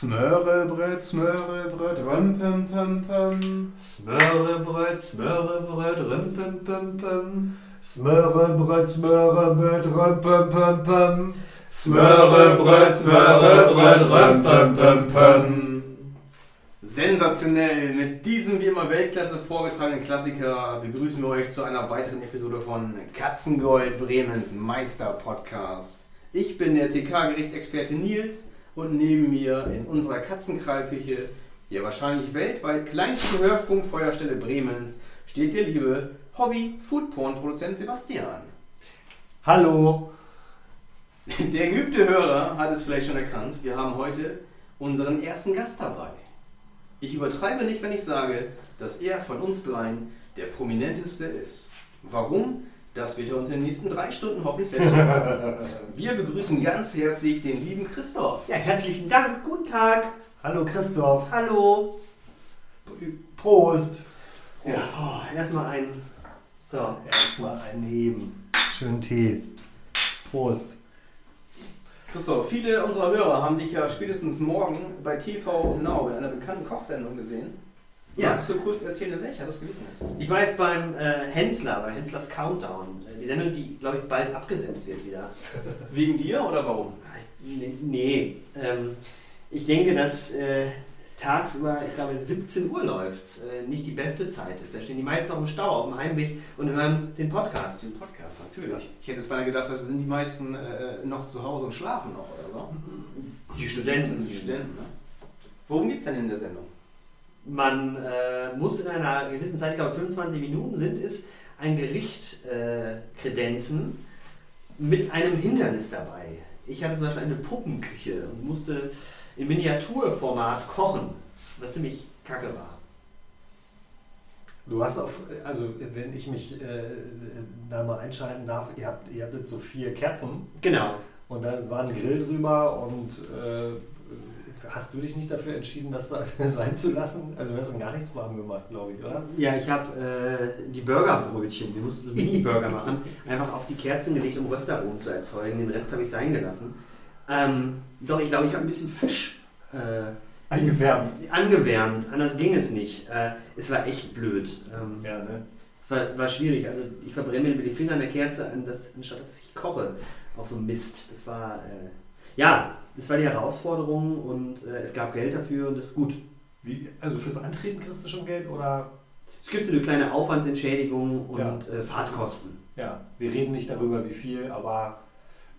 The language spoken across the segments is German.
Smörebröt, Smörebröt, römpempempem. Smörebröt, Smörebröt, rümpempempem. Smörebröt, Smörebröt, römpempempem. Smörebröt, Smörebröt, römpempempem. Sensationell! Mit diesem wie immer Weltklasse vorgetragenen Klassiker begrüßen wir euch zu einer weiteren Episode von Katzengold Bremens Meister Podcast. Ich bin der TK-Gericht-Experte Nils und neben mir in unserer Katzenkrallküche, der wahrscheinlich weltweit kleinsten Hörfunkfeuerstelle Bremens, steht der liebe Hobby-Foodporn-Produzent Sebastian. Hallo. Der geübte Hörer hat es vielleicht schon erkannt, wir haben heute unseren ersten Gast dabei. Ich übertreibe nicht, wenn ich sage, dass er von uns dreien der prominenteste ist. Warum? Das wird er uns in den nächsten drei Stunden hoffentlich selbst verraten. Wir begrüßen ganz herzlich den lieben Christoph. Ja, herzlichen Dank, guten Tag. Hallo Christoph. Hallo. Prost. Ja, oh, erstmal ein. So. Erstmal einheben. Schönen Tee. Prost. Christoph, viele unserer Hörer haben dich ja spätestens morgen bei TV Now in einer bekannten Kochsendung gesehen. Ja. Magst du kurz erzählen, welcher das gewesen ist? Ich war jetzt beim äh, Hensler, bei Henslers Countdown. Äh, Die Sendung, die, glaube ich, bald abgesetzt wird wieder. Wegen dir oder warum? Nee, nee. Ähm, ich denke, dass äh, tagsüber, ich glaube, 17 Uhr läuft, äh, nicht die beste Zeit ist. Da stehen die meisten auf dem Stau auf dem Heimweg und hören den Podcast. Den Podcast, natürlich. Ich hätte jetzt beinahe gedacht, dass sind die meisten äh, noch zu Hause und schlafen noch, oder so? Die Studenten. Die Studenten, ne? Worum geht's denn in der Sendung? Man äh, muss in einer gewissen Zeit, ich glaube 25 Minuten sind es, ein Gericht äh, kredenzen mit einem Hindernis dabei. Ich hatte zum Beispiel eine Puppenküche und musste im Miniaturformat kochen, was ziemlich kacke war. Du hast auf, also wenn ich mich äh, da mal einschalten darf, ihr habt, ihr hattet so vier Kerzen Genau. und da war ein Grill drüber und äh, hast du dich nicht dafür entschieden, das da sein zu lassen? Also du hast dann gar nichts warm gemacht, glaube ich, oder? Ja, ich habe äh, die Burgerbrötchen, wir mussten so Mini-Burger machen, einfach auf die Kerzen gelegt, um Röstaromen zu erzeugen. Den Rest habe ich sein gelassen. Ähm, doch, ich glaube, ich habe ein bisschen Fisch äh, Eingewärmt. angewärmt. Anders ging es nicht. Äh, es war echt blöd. Ähm, Ja, ne? Es war, war schwierig. Also ich verbrenne mir mit den Fingern an der Kerze, an das, anstatt dass ich koche auf so Mist. Das war äh, ja, das war die Herausforderung und äh, es gab Geld dafür und das ist gut. Wie, also fürs Antreten kriegst du schon Geld oder? Es gibt so eine kleine Aufwandsentschädigung und Ja. äh, Fahrtkosten. Ja, wir reden nicht darüber, wie viel, aber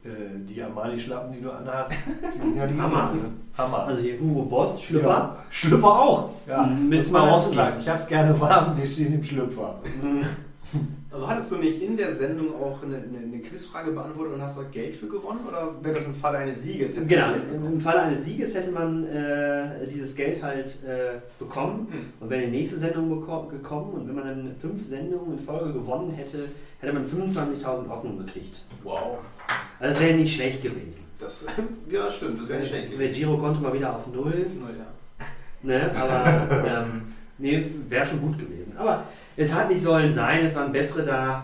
äh, die Amali-Schlappen, die du anhast, die sind ja die Hammer. Hammer. Also hier Hugo Boss, Schlüpper. Ja, Schlüpper auch. Ja. Mit dazu Swarovski. sagen. Ich hab's gerne warm, wir stehen im Schlüpfer. Mhm. Also hattest du nicht in der Sendung auch eine, eine, eine Quizfrage beantwortet und hast da Geld für gewonnen? Oder wäre das im Fall eines Sieges? jetzt Genau, im Falle eines Sieges hätte man äh, dieses Geld halt äh, bekommen Hm. und wäre die nächste Sendung gekommen und wenn man dann fünf Sendungen in Folge gewonnen hätte, hätte man 25.000 Ocken gekriegt. Wow. Also das wäre nicht schlecht gewesen. Das, ja, stimmt, das wäre nicht schlecht Der gewesen. Girokonto mal wieder auf Null, Null, ja. ne? aber ähm, nee, wäre schon gut gewesen. Aber es hat nicht sollen sein, es waren bessere da.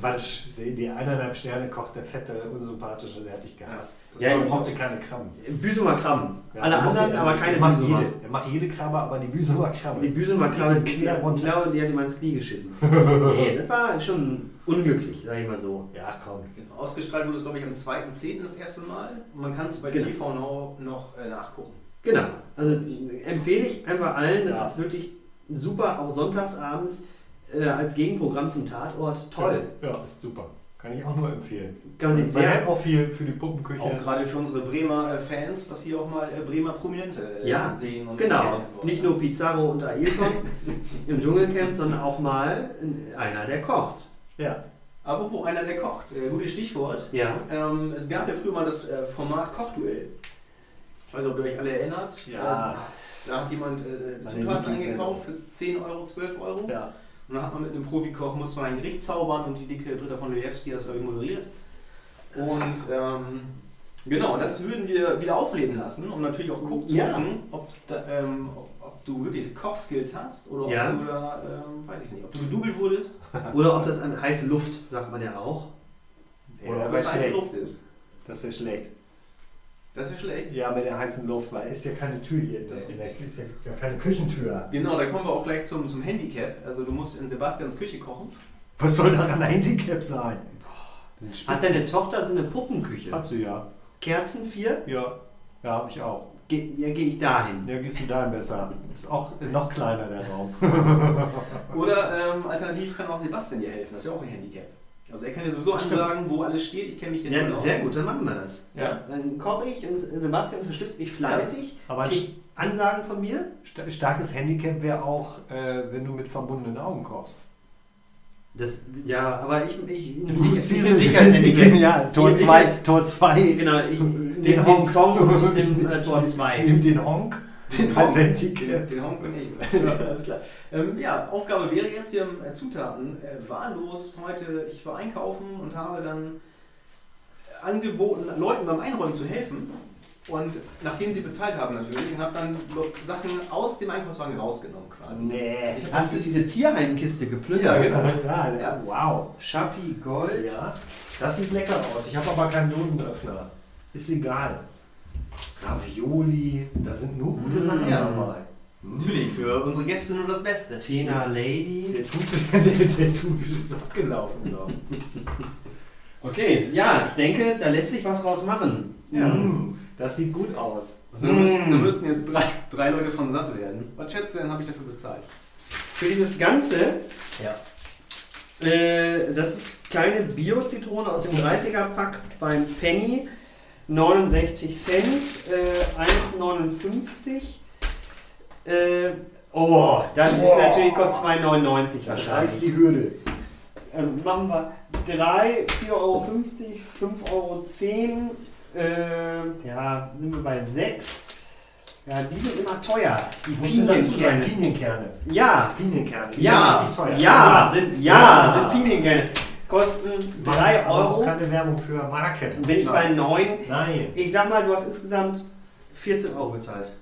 Quatsch, die, die eineinhalb Sterne kocht der fette, unsympathische, der hat dich gehasst. Das Ja, war, ich- brauchte keine Krabben. Büsumer Krabben. Ja, Alle er mochte- anderen, er- aber keine er macht Büsumer. jede, Er macht jede Krabbe, aber die Büsumer Krabbe. Die Büsumer Krabbe, Die die, Knie runter. genau, die hat ihm ins Knie geschissen. nee, das war schon unglücklich, sag ich mal so. Ja, komm. Ausgestrahlt wurde es, glaube ich, am 2.10. das erste Mal. Und man kann es bei Genau. TV Now noch äh, nachgucken. Genau. Also empfehle ich einfach allen, das Ja. ist wirklich super, auch sonntags abends äh, als Gegenprogramm zum Tatort. Toll. Ja, ist super. Kann ich auch nur empfehlen. Kann Man sehr. auch viel für die Puppenküche. Auch gerade für unsere Bremer äh, Fans, dass hier auch mal äh, Bremer Prominente äh, Ja, sehen. Und Genau. Nicht nur Pizarro und Ailton im Dschungelcamp, sondern auch mal einer, der kocht. Ja. Apropos einer, der kocht. Äh, gutes Stichwort. Ja. Ähm, es gab ja früher mal das äh, Format Kochduell. Ich weiß nicht, ob ihr euch alle erinnert. Ja. Äh, da hat jemand äh, Zutaten eingekauft für 10 Euro, 12 Euro. Ja. Und dann hat man mit einem Profikoch, musste man ein Gericht zaubern und die dicke Britta von Lejewski hat das, glaube ich, moderiert. Und ähm, genau, das würden wir wieder aufleben lassen, um natürlich auch gucken, zu Ja. gucken, ob, da, ähm, ob, ob du wirklich Kochskills hast oder Ja. ob du da, ähm, weiß ich nicht, ob du gedoubelt wurdest Oder ob das an heiße Luft, sagt man ja auch. oder Ja, ob es heiße schlecht. Luft ist. Das ist schlecht. Das ist ja schlecht. Ja, mit der heißen Luft, weil ist ja keine Tür hier. Das Das ist ist, ist ja keine Küchentür. Genau, da kommen wir auch gleich zum, zum Handicap. Also du musst in Sebastians Küche kochen. Was soll daran ein Handicap sein? Hat deine Tochter so eine Puppenküche? Hat sie ja. Kerzen vier? Ja, ja, habe ich auch. Ge ja, gehe ich dahin. Ja, gehst du dahin besser. Ist auch noch kleiner der Raum. Oder ähm, alternativ kann auch Sebastian dir helfen. Das ist ja auch ein Handicap. Also er kann dir sowieso ansagen, wo alles steht. Ich kenne mich hier Ja, null aus. sehr gut, dann machen wir das. Ja. Dann koche ich und Sebastian unterstützt mich fleißig. Aber kriegt Ansagen von mir. sta- starkes Handicap wäre auch, äh, wenn du mit verbundenen Augen kochst. Das, ja, aber ich, ich nehme dich, ich nehm dich als Sie- Handicap. Ja, Tor Ich- ich 2, als- Tor 2. Genau, ich nehme Den Honk. Song und nehme äh, Tor Ich 2. nehme den Honk Den. Handicap. Den Honk bin ich. Alles klar. Ähm, ja, Aufgabe wäre jetzt hier äh, Zutaten äh, wahllos heute. Ich war einkaufen und habe dann angeboten, Leuten beim Einräumen zu helfen. Und nachdem sie bezahlt haben natürlich, und habe dann Sachen aus dem Einkaufswagen rausgenommen quasi. Nee. Hast du diese Tierheimkiste geplündert? Ja, genau. Ja, ja, wow. Schappi Gold. Ja, das sieht lecker aus. Ich habe aber keinen Dosenöffner. Ist egal. Ravioli, da sind nur gute Mm. Sachen dabei. Natürlich, für unsere Gäste nur das Beste. Tena Lady. Der Thunfisch, ist abgelaufen, glaube ich. Okay, ja, ich denke, da lässt sich was draus machen. Ja. Mm, das sieht gut aus. Also, da, müssen, da müssten jetzt drei, drei Leute von satt werden. Was schätzt du denn, habe ich dafür bezahlt? Für dieses Ganze, Ja. äh, das ist kleine Bio-Zitrone aus dem 30er-Pack beim Penny. 69 Cent, äh, 1,59. Äh, oh, das ist Boah. natürlich, kostet 2,99 Da ist wahrscheinlich. die Hürde. Ähm, machen wir 3, 4,50 Euro, 5,10 Euro. Äh, ja, sind wir bei 6. Ja, die sind immer teuer. Die Pinienkerne. Pinienkernen. Ja, Pinienkernen. die ja, sind teuer. ja, sind, ja, Ja. sind Pinienkerne. Kosten 3 Aber auch Euro. keine Werbung für Marken. Bin ich bei 9. Nein. Ich sag mal, du hast insgesamt 14 Euro gezahlt.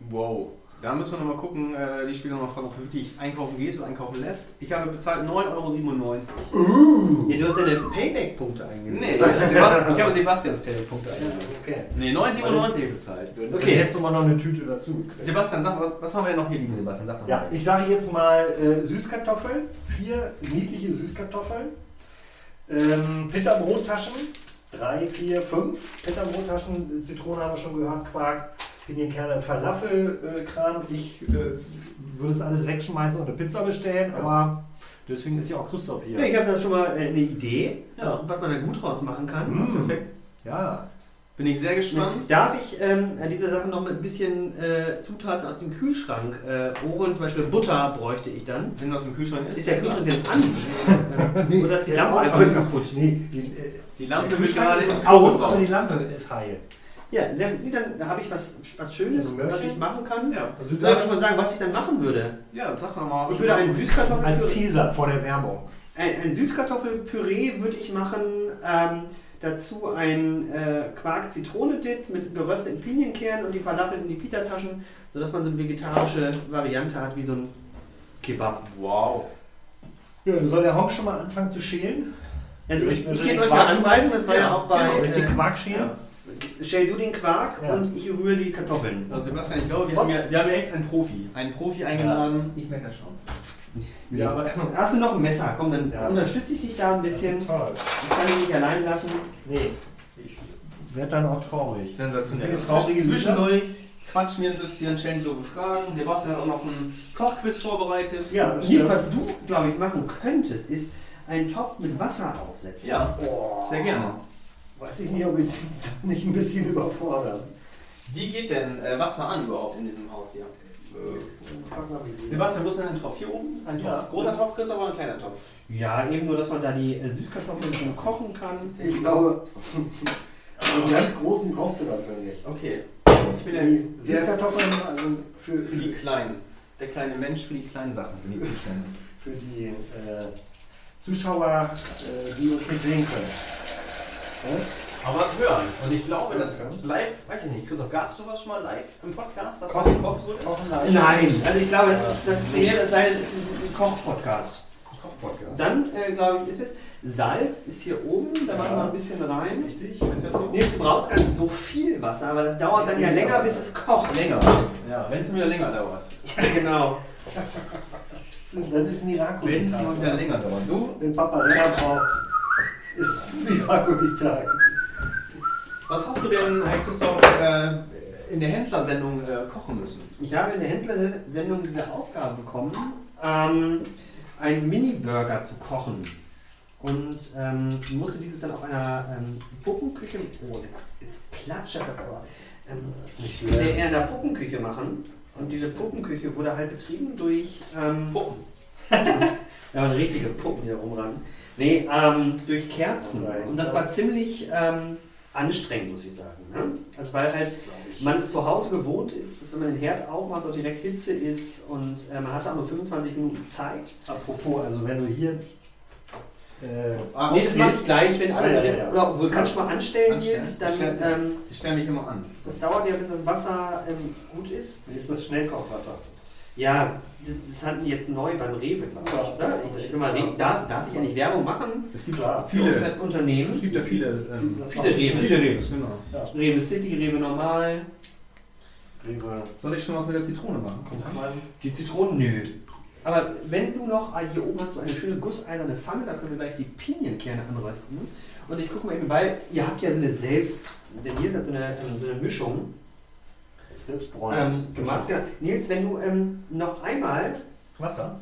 Wow. Da müssen wir nochmal gucken, äh, die Spieler nochmal fragen, ob du wirklich einkaufen gehst oder einkaufen lässt. Ich habe bezahlt 9,97 Euro. Ja, du hast deine Payback-Punkte eingegeben. Nee, ich habe Sebastians Payback-Punkte eingegeben. Okay. Nee, 9,97 habe ich bezahlt. Okay. Jetzt nochmal noch eine Tüte dazu. gekriegt. Sebastian, sag, was, was haben wir denn noch hier liegen, Sebastian? Sag doch Ja, mal. ich sage jetzt mal äh, Süßkartoffeln. Vier niedliche Süßkartoffeln. Ähm, Pitterbrottaschen. Drei, vier, fünf Pitterbrottaschen. Zitrone haben wir schon gehört. Quark, Pinienkerne, Falafelkram. ich äh, würde es alles wegschmeißen und eine Pizza bestellen, aber deswegen ist ja auch Christoph hier. Ich habe da schon mal äh, eine Idee, Ja. was, was man da gut draus machen kann. Mm. Perfekt. Ja. Bin ich sehr gespannt. Darf ich ähm, diese Sache noch mit ein bisschen äh, Zutaten aus dem Kühlschrank äh, holen? Zum Beispiel Butter bräuchte ich dann. Wenn du aus dem Kühlschrank ist. Ist der Kühlschrank denn an? Äh, Oder ist die der Lampe einfach kaputt? Nee, die, äh, Die Lampe gerade ist aus, aber die Lampe ist heil. Ja, sehr gut. Dann habe ich was, was Schönes, du was ich machen kann. Ja. Also, Soll ich schon mal sagen, was ich dann machen würde? ja, sag doch mal. Ich würde ein als Süßkartoffelpüree, Teaser vor der Werbung. ein, ein Süßkartoffelpüree würde ich machen. Ähm, dazu ein äh, Quark-Zitrone-Dip mit gerösteten Pinienkernen und die Falafel in die Pita-Taschen, sodass man so eine vegetarische Variante hat wie so ein Kebab. Wow. Ja, soll der Honk schon mal anfangen zu schälen? Also ich, ich den gebe euch ja Anweisungen, das war ja, Ja, auch bei. genau, Richtig äh, Quark schälen? Stell du den Quark Ja. und ich rühre die Kartoffeln. Also Sebastian, ich glaube, wir haben, ja, wir haben ja echt einen Profi. Einen Profi eingeladen. Ich merke das schon. Ja, aber Hast du noch ein Messer? Komm, dann Ja. unterstütze ich dich da ein bisschen. Das ist toll. Ich kann dich nicht allein lassen. Nee, ich werde dann auch traurig. Sensationell. Traurige Zwischendurch quatschen wir ein bisschen, stellen so Fragen. Sebastian hat auch noch einen Kochquiz vorbereitet. Ja, das stimmt. was du, glaube ich, machen könntest, ist einen Topf mit Wasser aufsetzen. Ja, Boah. sehr gerne. Weiß ich nicht, ob ich nicht ein bisschen überforderst. Wie geht denn äh, Wasser an überhaupt in diesem Haus hier? Die- Sebastian, wo ist denn ein Topf? Hier oben? Ein Topf. Ja. Großer Topf, Christoph, oder ein kleiner Topf? Ja, eben nur, dass man da die äh, Süßkartoffeln schon kochen kann. Ich glaube, einen ganz großen brauchst du dafür nicht. Okay. Ich bin ja Die sehr Süßkartoffeln, also für, für die Kleinen. Der kleine Mensch für die kleinen Sachen. Ich zuständig. für die äh, Zuschauer, äh, die uns nicht sehen können. Ja? Aber hören. Und ich glaube, Ja, dass ja. live, weiß ich nicht, Christoph, gab es sowas schon mal live im Podcast? Dass du gekocht wurde? Kochen live. Nein, also ich glaube, das, das Premiere sei, es ist ein Koch-Podcast. Koch-Podcast. Dann, äh, glaube ich, ist es. Salz ist hier oben, da machen wir ein bisschen rein. Richtig. Nee, du brauchst gar nicht so viel Wasser, aber das dauert dann ja länger, bis es kocht. Länger. Ja, wenn es wieder länger dauert. Ja, genau. Dann ist Miraco Wenn die es wieder länger dauert. So, Wenn Papa länger braucht, ist Tag. was hast du denn, Herr Christoph, äh, in der Hensler-Sendung äh, kochen müssen? Ich habe in der Händler-Sendung diese Aufgabe bekommen, ähm, einen Mini-Burger zu kochen. Und ähm, musste dieses dann auf einer ähm, Puppenküche, oh, jetzt, jetzt platschert das aber, ähm, nicht in der, in der Puppenküche machen. Und diese Puppenküche wurde halt betrieben durch ähm, Puppen. Ja, waren richtige Puppen, da rumrennen. Nee, ähm, durch Kerzen. Und das war ziemlich ähm, anstrengend, muss ich sagen. Ne? Also weil halt man es zu Hause gewohnt ist, dass wenn man den Herd aufmacht, dort direkt Hitze ist und äh, man hatte auch nur 25 Minuten Zeit. Apropos, also wenn du hier. Äh, Ah, Nee, das mache ich gleich, wenn alle Ja, ja, drin ja. Oder obwohl, kannst du mal anstellen, Anstellen. jetzt, dann, Stellen. ähm, Ich stelle mich immer an. das dauert ja, bis das Wasser ähm, gut ist. wie ist das Schnellkochwasser? Ja, das, das hatten die jetzt neu beim Rewe, glaube ich. Ja. Oder? Ich, ich sag mal, Rewe, darf, darf ich ja nicht Werbung machen Es gibt für Viele. Unter- Unternehmen. Es gibt ja viele, ähm, Das Viele Rewe. viele Rebus, genau. Rewe City, Rewe Normal. Rewe. Soll ich schon was mit der Zitrone machen? Guck mal. Die Zitronen, nö. Aber wenn du noch, ah, hier oben hast du eine schöne gusseiserne Pfanne, da können wir gleich die Pinienkerne anrösten. Und ich gucke mal eben, weil ihr habt ja so eine selbst, der Nils hat so eine, ähm, so eine Mischung Selbstbräunis. ähm, gemacht. Ja. Nils, wenn du ähm, noch einmal, Wasser?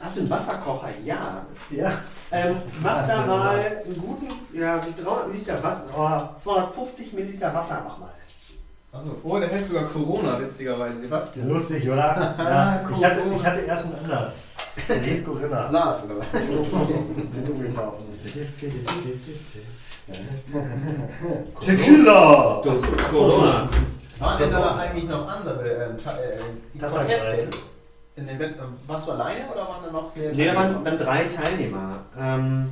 hast du einen Wasserkocher? Ja. Ja. Ähm, mach da mal einen guten, ja, so 300 Milliliter Wasser, oh, 250 Milliliter Wasser mach mal. Achso, oh, der heißt sogar Corona, witzigerweise. Sebastian. Lustig, oder? Ja. Ich hatte, ich hatte erst einen anderen. Denise Corinna. Saß, oder was? Den. Tequila! Das ist Corona. Waren denn da eigentlich noch andere äh, Tabakpreise. Contestants? In den Wett warst du alleine oder waren da noch mehr? Nee, da waren, waren drei Teilnehmer. Ähm,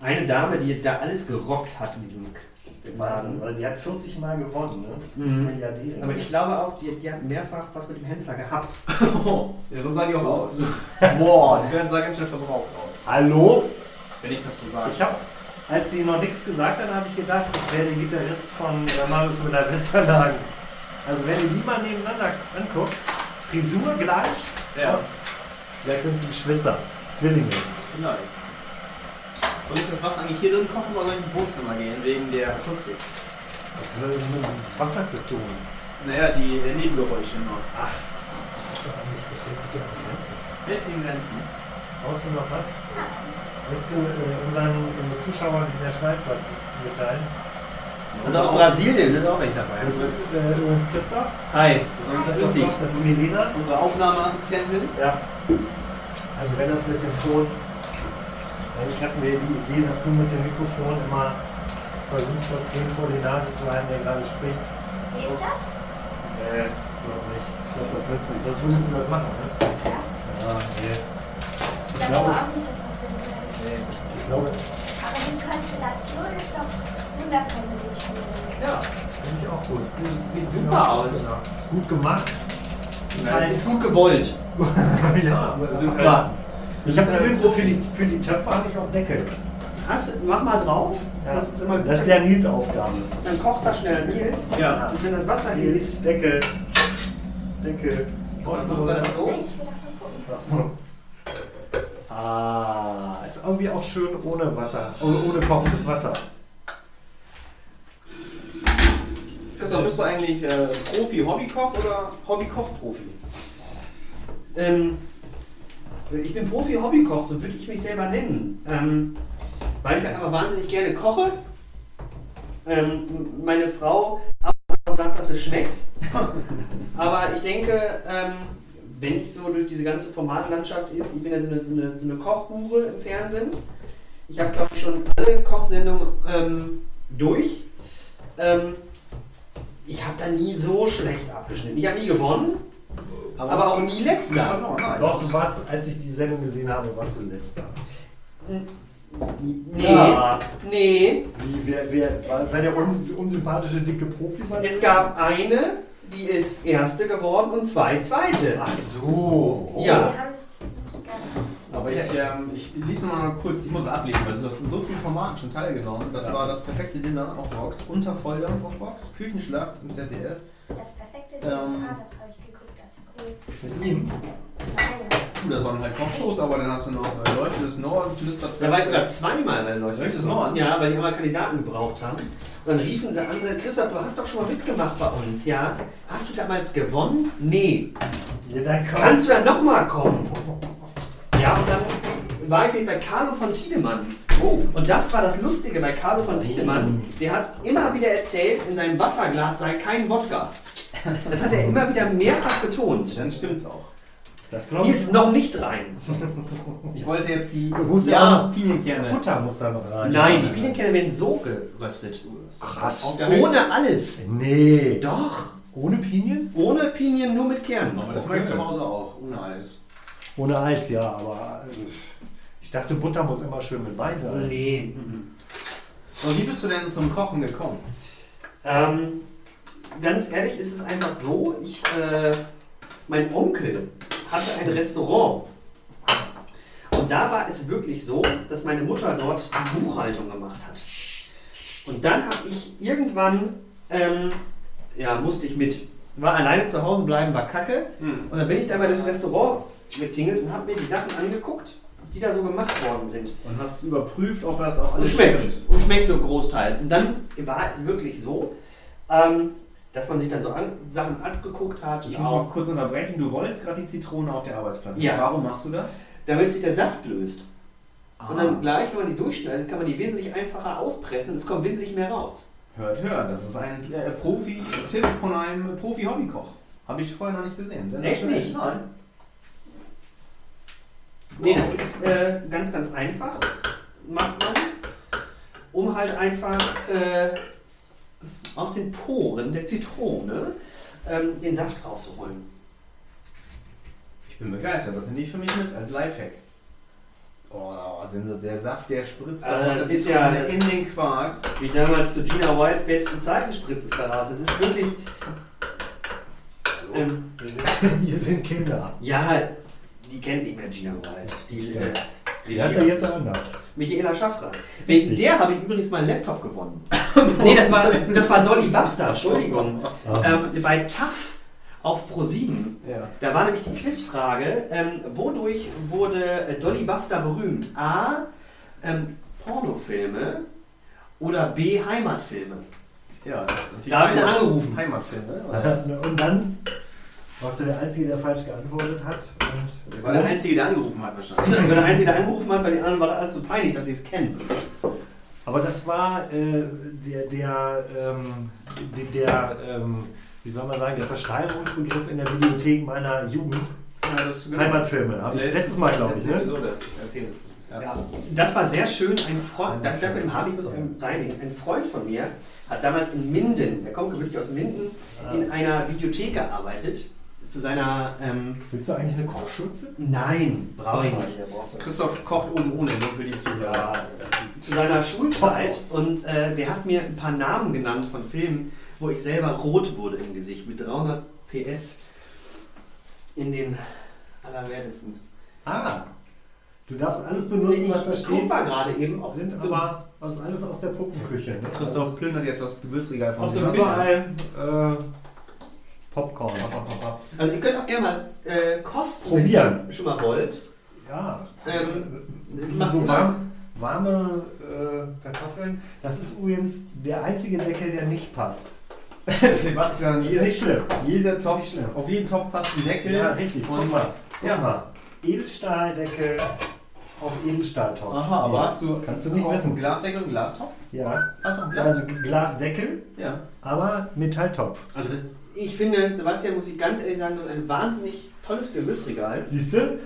eine Dame, die da alles gerockt hat in diesem Wahnsinn, weil die hat 40 Mal gewonnen, ne? Das Mhm. ist Milliardärin. Aber ich glaube auch, die, die hat mehrfach was mit dem Hensler gehabt. ja, so sahen die auch aus. Boah, die werden da ganz schön verbraucht aus. Hallo? Wenn ich das so sage. Ich habe, als sie noch nichts gesagt hat, habe ich gedacht, das wäre der Gitarrist von äh, Marius Müller-Westernhagen. Also wenn ihr die mal nebeneinander anguckt, Frisur gleich, Ja, vielleicht sind sie Geschwister, Zwillinge. vielleicht. Soll ich das Wasser eigentlich hier drin kochen oder soll ich ins Wohnzimmer gehen, wegen der Akustik? Was hat das mit dem Wasser zu tun? Naja, die äh, Nebengeräusche noch. Ach, das ist doch eigentlich sich doch an Grenzen. In Grenzen. Brauchst du noch was? Willst du äh, unseren äh, Zuschauern in der Schweiz was mitteilen? Also auch Brasilien sind auch welche dabei. Das ist äh, übrigens Christoph. Hi. Das ist, dich. das ist Melina. Unsere Aufnahmeassistentin. Ja. Also wenn das mit dem Ton, eigentlich hatten wir die Idee, dass du mit dem Mikrofon immer versuchst, das Ding vor die Nase zu halten, der gerade spricht. Hilft das? Äh, glaub nicht. Ich glaube, das nützt nicht. Sonst würdest du das machen, ne? Ja. Ja, nee. Ich Ich glaube glaube, es, auch nicht, dass das sinnvoll ist. nee. Ich glaube, es Aber die Konstellation ist doch mit dem Spiel. Ja. finde ich auch gut. Sieht, sieht super aus. Genau. Ist gut gemacht. Ist halt, ist gut gewollt. ja. Sind Klar. Ich habe übrigens so für die, für die Töpfe habe ich auch Deckel. Hast, mach mal drauf. Ja. Das ist immer gut. Das ist ja Nils Aufgabe. Dann kocht das schnell Nils. Ja. Und wenn das Wasser hier ist, Deckel. Deckel. Brauchst du wir das so? Achso. Ah, ist irgendwie auch schön ohne Wasser. Ohne, ohne kochendes Wasser. Christoph, bist du eigentlich äh, Profi-Hobbykoch oder Hobbykoch-Profi? ähm, ich bin Profi-Hobbykoch, so würde ich mich selber nennen. Ähm, weil ich halt einfach wahnsinnig gerne koche. Ähm, meine Frau sagt, dass es schmeckt. Aber ich denke, ähm, wenn ich so durch diese ganze Formatlandschaft ist, ich bin ja so eine, so eine, so eine Kochhure im Fernsehen. Ich habe, glaube ich, schon alle Kochsendungen ähm, durch. Ähm, ich habe da nie so schlecht abgeschnitten. Ich habe nie gewonnen, aber auch nie letzter. Oh, nein. Doch, du warst, als ich die Sendung gesehen habe, warst du letzter. Nee, Ja. nee. Wie, wer, wer, war, war der un, unsympathische dicke Profi? Es gab eine, die ist erste geworden und zwei zweite. Ach so. Ja. Aber ich, ähm, ich lese noch mal kurz, ich muss es ablesen, weil du hast in so vielen Formaten schon teilgenommen. Das Ja. war das perfekte Dinner auf Vox, unter Volldampf auf Vox, Küchenschlacht im ZDF. Das perfekte Ähm. Ding. Ah, das habe ich geguckt. Das ist cool. Mit ihm? Nein. Puh, das waren halt Kochshows, aber dann hast du noch äh, Leute des Nordens, Lüster Da war ich sogar zweimal bei den Leuten. Richtig, das Norden? Ja, weil die immer Kandidaten gebraucht haben. Und dann riefen sie an, Christoph, du hast doch schon mal mitgemacht bei uns, ja? Hast du damals gewonnen? Nee. Ja, dann komm. Kannst du dann nochmal kommen? Ja, und dann war ich mit bei Carlo von Tiedemann. Oh, Und das war das Lustige bei Carlo von Tiedemann. Der hat immer wieder erzählt, in seinem Wasserglas sei kein Wodka. Das hat er immer wieder mehrfach betont. dann stimmt's auch. Das. Jetzt noch nicht rein. Ich wollte jetzt die ja Pinienkerne. Butter muss da noch rein. Nein, die Pinienkerne werden so geröstet. Krass. Ohne alles. Nee. Doch. Ohne Pinien? Ohne Pinien, nur mit Kernen. Aber das mache ich zu Hause auch, ohne Eis. Ohne Eis, ja, aber äh, ich dachte, Butter muss immer schön mit bei sein. Nee. mhm. Und wie bist du denn zum Kochen gekommen? Ähm, ganz ehrlich ist es einfach so, ich, äh, mein Onkel hatte ein Restaurant. Und da war es wirklich so, dass meine Mutter dort die Buchhaltung gemacht hat. Und dann habe ich irgendwann, ähm, ja, musste ich mit, war alleine zu Hause bleiben, war kacke. Hm. Und dann bin ich da mal durchs Restaurant getingelt und habe mir die Sachen angeguckt, die da so gemacht worden sind. Und hast überprüft, ob das auch Und alles schmeckt. stimmt. Und schmeckt nur großteils. Und dann war es wirklich so, ähm, dass man sich dann so an, Sachen angeguckt hat. Ich muss mal kurz unterbrechen. Du rollst gerade die Zitrone auf der Arbeitsplatte. Ja. Warum machst du das? damit sich der Saft löst. Und Ah. dann gleich, wenn man die durchschneidet, kann man die wesentlich einfacher auspressen und es kommt wesentlich mehr raus. Hört, hört. Das ist ein äh, Profi-Tipp von einem Profi-Hobbykoch. Habe ich vorher noch nicht gesehen. Sehr Echt nicht? Nein. Nee, das ist äh, ganz, ganz einfach. Macht man, um halt einfach äh, aus den Poren der Zitrone ähm, den Saft rauszuholen. Ich bin begeistert. Das nehme ich für mich mit als Lifehack. Oh, also der Saft, der spritzt Also daraus, das ist ja- in den Quark. Wie damals zu Gina Wilds besten Zeiten spritzt es daraus. Es ist wirklich. Ähm, Wir sind, wir sind Kinder. ja, die kennt nicht mehr Gina Wild. Die, äh, Das ist ja jetzt anders. Michaela Schaffrath. Wegen der habe ich übrigens meinen Laptop gewonnen. nee, das war, das war Dolly Buster, Entschuldigung. Ähm, bei TAF auf Pro7. Ja. Da war nämlich die Quizfrage, ähm, wodurch wurde äh, Dolly Buster berühmt? A. Ähm, Pornofilme oder B. Heimatfilme? Ja, das ist natürlich Da hab ich dann angerufen. Heimatfilm, ne? Und dann warst du der Einzige, der falsch geantwortet hat. Und Der war der Einzige, der angerufen hat wahrscheinlich. Ich war der Einzige, der angerufen hat, weil die anderen waren allzu peinlich, dass sie es kennen. Aber das war äh, der, der, ähm, der, der ähm, wie soll man sagen, der Verschreibungsbegriff in der Videothek meiner Jugend. Ja, das Heimatfilme, habe ich letztes Mal, glaube ich. Ne? Episode, das ist ja. Ja. Das war sehr schön. Ein Freund, da- dafür im muss ich reinigen. Ein Freund von mir hat damals in Minden, der kommt wirklich aus Minden, in einer Videothek gearbeitet. Zu seiner, ähm, Willst du eigentlich eine Kochschürze? nein, brauche ich nicht. Christoph kocht oben ohne, nur für die Zuhörer. Zu seiner Schulzeit und äh, der hat mir ein paar Namen genannt von Filmen, wo ich selber rot wurde im Gesicht mit 300 PS in den allerwertesten. Ah, du darfst alles benutzen, ich was da steht. mal gerade eben, ob sind so- aber aus, alles aus der Puppenküche. Ne? Christoph plündert jetzt das Gewürzregal von aus sich. überall äh, Popcorn. Also ihr könnt auch gerne mal äh, kosten, Probieren. wenn ihr schon mal wollt. Ja, Ähm, das so warm, warme äh, Kartoffeln. Das ist übrigens der einzige Deckel, der nicht passt. Sebastian, Ist nicht schlimm. jeder Topf, Nicht schlimm. auf jeden Topf passt ein Deckel. Ja, richtig. Guck Und, mal. Guck Ja. mal. Edelstahldeckel auf Edelstahltopf. aha, aber Ja. hast du Kannst du nicht auch wissen. Glasdeckel und Glastopf? Ja. Hast du Glas? Also Glasdeckel, ja. aber Metalltopf. Also das, ich finde, Sebastian, muss ich ganz ehrlich sagen, du hast ein wahnsinnig tolles Gewürzregal. Siehst du?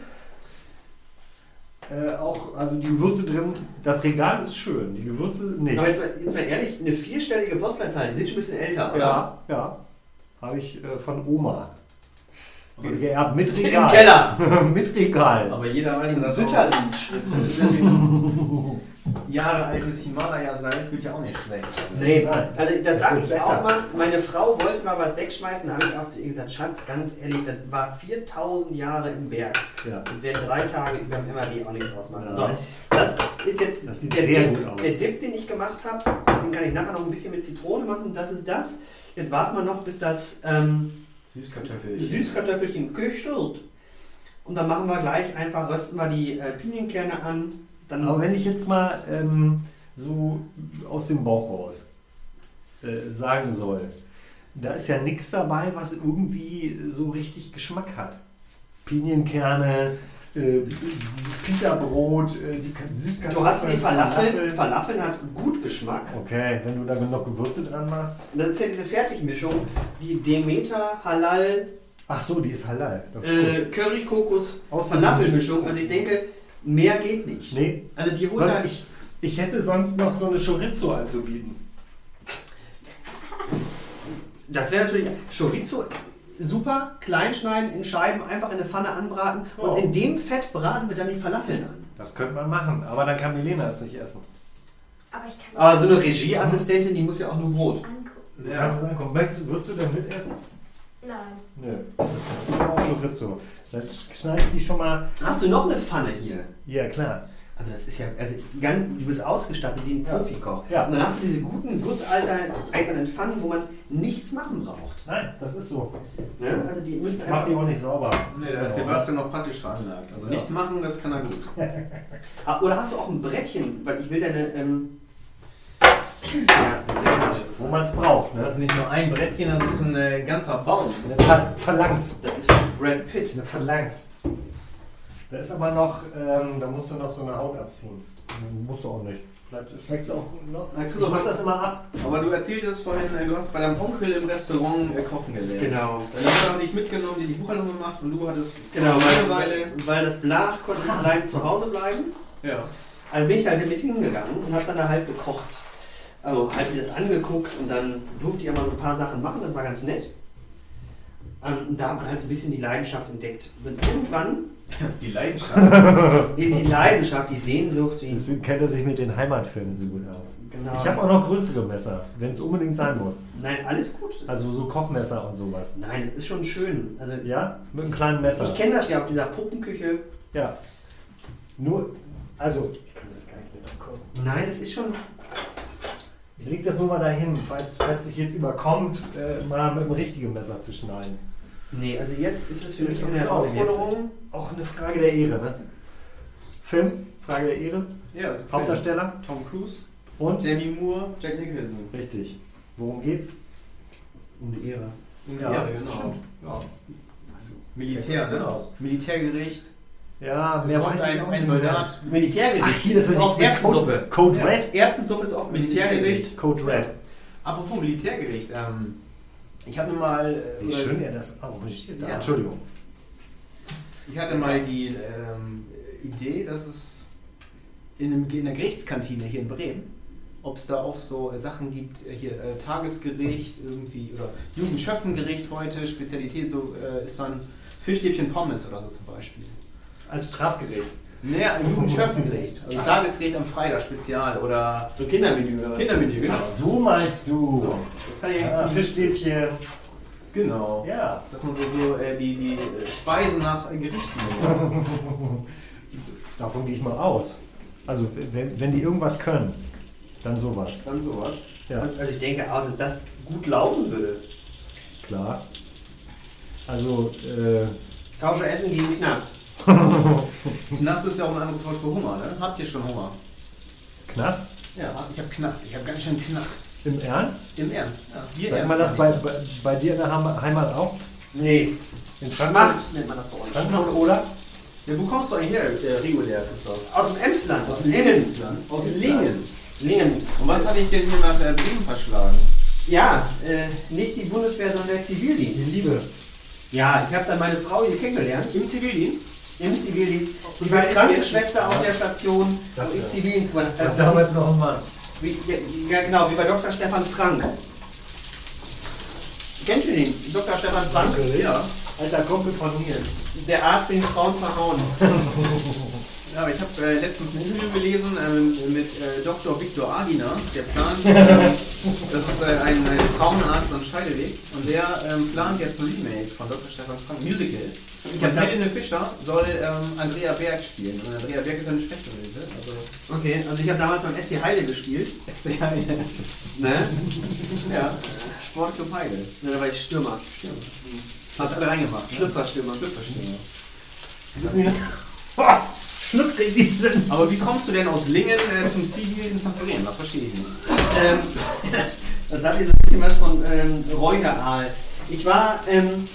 Äh, auch, also die Gewürze drin, das Regal ist schön, die Gewürze nicht. Aber jetzt mal, jetzt mal ehrlich, eine vierstellige Postleitzahl, die sind schon ein bisschen älter, oder? ja, ja. Habe ich äh, von Oma. Okay. Geerbt, mit Im Regal. Keller. mit Regal. Aber jeder weiß dass Sütterlins Schrift. Jahre altes Himalaya-Salz wird ja auch nicht schlecht. Nee, Nein. also das Das sage ich besser. auch mal. Meine Frau wollte mal was wegschmeißen, da habe ich auch zu ihr gesagt, Schatz, ganz ehrlich, das war 4000 Jahre im Berg. Ja. Das werden drei Tage über dem MRD auch nichts ausmachen. Ja. So, das ist jetzt Das sieht der, sehr Dip, gut aus. der Dip, den ich gemacht habe. Den kann ich nachher noch ein bisschen mit Zitrone machen. Das ist das. Jetzt warten wir noch, bis das ähm, Süßkartoffelchen. Süßkartoffelchen köchelt. Und dann machen wir gleich einfach, rösten wir die äh, Pinienkerne an. Dann Aber wenn ich jetzt mal ähm, so aus dem Bauch raus äh, sagen soll, da ist ja nichts dabei, was irgendwie so richtig Geschmack hat. Pinienkerne, äh, Pita-Brot, äh, die Süßkartoffeln. du hast die Falafeln. Falafeln. Hat gut Geschmack. Okay, wenn du da noch Gewürze dran machst. Das ist ja diese Fertigmischung, die Demeter, Halal, Ach so, die ist halal. Ist äh. Curry, Kokos, Aus Falafelmischung. Also ich denke, mehr geht nicht. Nee, Also die holt da, ich, ich hätte sonst noch so eine Chorizo anzubieten. das wäre natürlich Chorizo, super, klein schneiden, in Scheiben, einfach in eine Pfanne anbraten Oh. und in dem Fett braten wir dann die Falafeln an. Das könnte man machen, aber dann kann Milena es nicht essen. Aber ich kann Aber so eine Regieassistentin, die muss ja auch nur Brot. angucken. Du kannst es angucken. Möchtest, würdest du denn mitessen? Nein. Nö. Ich brauche Chorizo. Dann schneidest du die schon mal. Hast du noch eine Pfanne hier? Ja, klar. Also das ist ja, also ganz, du bist ausgestattet wie ein Ja. Profikoch. Ja. Und dann hast du diese guten gusseisernen Pfannen, wo man nichts machen braucht. Nein, das ist so. Ne? Also die müssen Ich mach die auch nicht sauber. Nee, da ist Sebastian noch praktisch veranlagt. Also Ja. nichts machen, das kann er gut. Ah, Oder hast du auch ein Brettchen? Weil ich will deine... Ähm ja, Wo man es braucht. Das ist Ne? nicht nur ein Brettchen, das ist ein äh, ganzer Baum. Eine Ver Phalanx. Das ist fast Brad Pitt. Eine Phalanx. Da ist aber noch, ähm, da musst du noch so eine Haut abziehen. Musst du auch nicht. Vielleicht schmeckt es auch noch. Na, Ich Christoph, mach das immer ab. Aber du erzähltest vorhin, äh, du hast bei deinem Onkel im Restaurant äh, kochen gelernt. Genau. Dann hast du dich mitgenommen, die die Buchhandlung gemacht und du hattest Genau, Langeweile. weil, weil das Blach konnte nicht allein zu Hause bleiben. Ja. Also bin ich da halt mit hingegangen und habe dann da halt gekocht. Also halt mir das angeguckt und dann durfte ich aber so ein paar Sachen machen, das war ganz nett. Ähm, Und da hat man halt so ein bisschen die Leidenschaft entdeckt. Und irgendwann, Die Leidenschaft. die, die Leidenschaft, die Sehnsucht, die. Deswegen kennt er sich mit den Heimatfilmen so gut aus. Genau. Ich habe auch noch größere Messer, wenn es unbedingt sein muss. Nein, alles gut. Das Also so Kochmesser und sowas. nein, das ist schon schön. Also Ja, mit einem kleinen Messer. ich kenne das ja auf dieser Puppenküche. Ja. Nur, also, ich kann das gar nicht mehr angucken. Nein, das ist schon. Ich leg das nur mal dahin, falls, falls sich jetzt überkommt, äh, mal mit dem richtigen Messer zu schneiden. Nee, also jetzt ist es für mich Ich eine. Herausforderung. Auch eine Frage der Ehre, ne? Film, Frage der Ehre, Ja, also Hauptdarsteller Tom Cruise, und? Demi Moore, Jack Nicholson. Richtig. Worum geht's? Um die Ehre. Um Ja, ja, genau. stimmt. Ja. Also, Militär, ne? aus. Militärgericht. Ja, kommt weiß ich ein, auch ein nicht Soldat. Militärgericht. Ach, hier, das ist oft nicht Erbsensuppe. Code, Code Red? Erbsensuppe ist oft Militärgericht. Code Red. Apropos Militärgericht. Ähm, ich habe mir mal. äh, Wie schön er das arrangiert. Ja. Entschuldigung. Ich hatte mal die ähm, Idee, dass es in, einem, in der Gerichtskantine hier in Bremen, ob es da auch so äh, Sachen gibt, äh, hier äh, Tagesgericht irgendwie oder Jugendschöffengericht heute, Spezialität, so äh, ist dann Fischstäbchen Pommes oder so zum Beispiel. Als Strafgericht. Naja, ein Jugendschöffengericht, also Tagesgericht am Freitag Spezial oder So Kindermenü. oder? Kindermenü, genau. Ach, so meinst du. So, das kann ich jetzt Ah, Fischstäbchen. Genau. Ja. Dass man so, so äh, die, die Speisen nach äh, Gerichten. Davon gehe ich mal aus. Also, wenn, wenn die irgendwas können, dann sowas. Dann sowas. Ja, Also ich denke auch, dass das gut laufen würde. klar. Also, äh, Tausche Essen gegen Knast. Knast ist ja auch ein anderes Wort für Hunger, ne? Habt ihr schon Hunger? Knast? Ja, ich habe Knast. Ich habe ganz schön Knast. Im Ernst? Im Ernst. Ja, wir Sagt man das bei, bei, bei dir in der Heim- Heimat auch? Nee. In Schmacht nennt man das bei uns. Frankfurt oder? Ja, wo kommst du eigentlich her, äh, regulär, Christoph? Aus dem Emsland. Aus dem Lingen. Emsland. Aus Lingen. Lingen. Und was hat dich denn hier nach äh, Bremen verschlagen? Ja, äh, nicht die Bundeswehr, sondern der Zivildienst. Die Liebe. Ja, ich habe dann meine Frau hier kennengelernt. Im Zivildienst? Im Zivildienst. Ich war Krankenschwester auf der Station, Das ja. Zivildienst habe. Damals noch ein Mann. Wie, ja, ja, genau, wie bei Dr. Stefan Frank. Kennst du den? Dr. Stefan Frank? Ja. Alter Kumpel von mir. Der Arzt, den Frauen verhauen. Ja, aber ich habe äh, letztens ein Interview gelesen ähm, mit äh, Dr. Viktor Adina, der plant, äh, das ist äh, ein, ein Frauenarzt am Scheideweg, und der ähm, plant jetzt ein Remake von Dr. Stefan Frank, Musical. Und Helene Fischer soll ähm, Andrea Berg spielen. Und Andrea Berg ist eine Sprechgeräte. Also, Okay, also ich habe damals beim SC Heide gespielt. ist sehr, Ne? ja, Sportclub Heide. Ja, da war ich Stürmer. Hast alle reingemacht. Ne? Schlüpferstürmer. Schlüpferstürmer. Schlüpfriesen. Aber wie kommst du denn aus Lingen äh, zum Ziel ins nach Bremen? Das verstehe ich nicht. Ähm, das hat jetzt ein bisschen was von ähm, Räucheraal. Ich war ähm,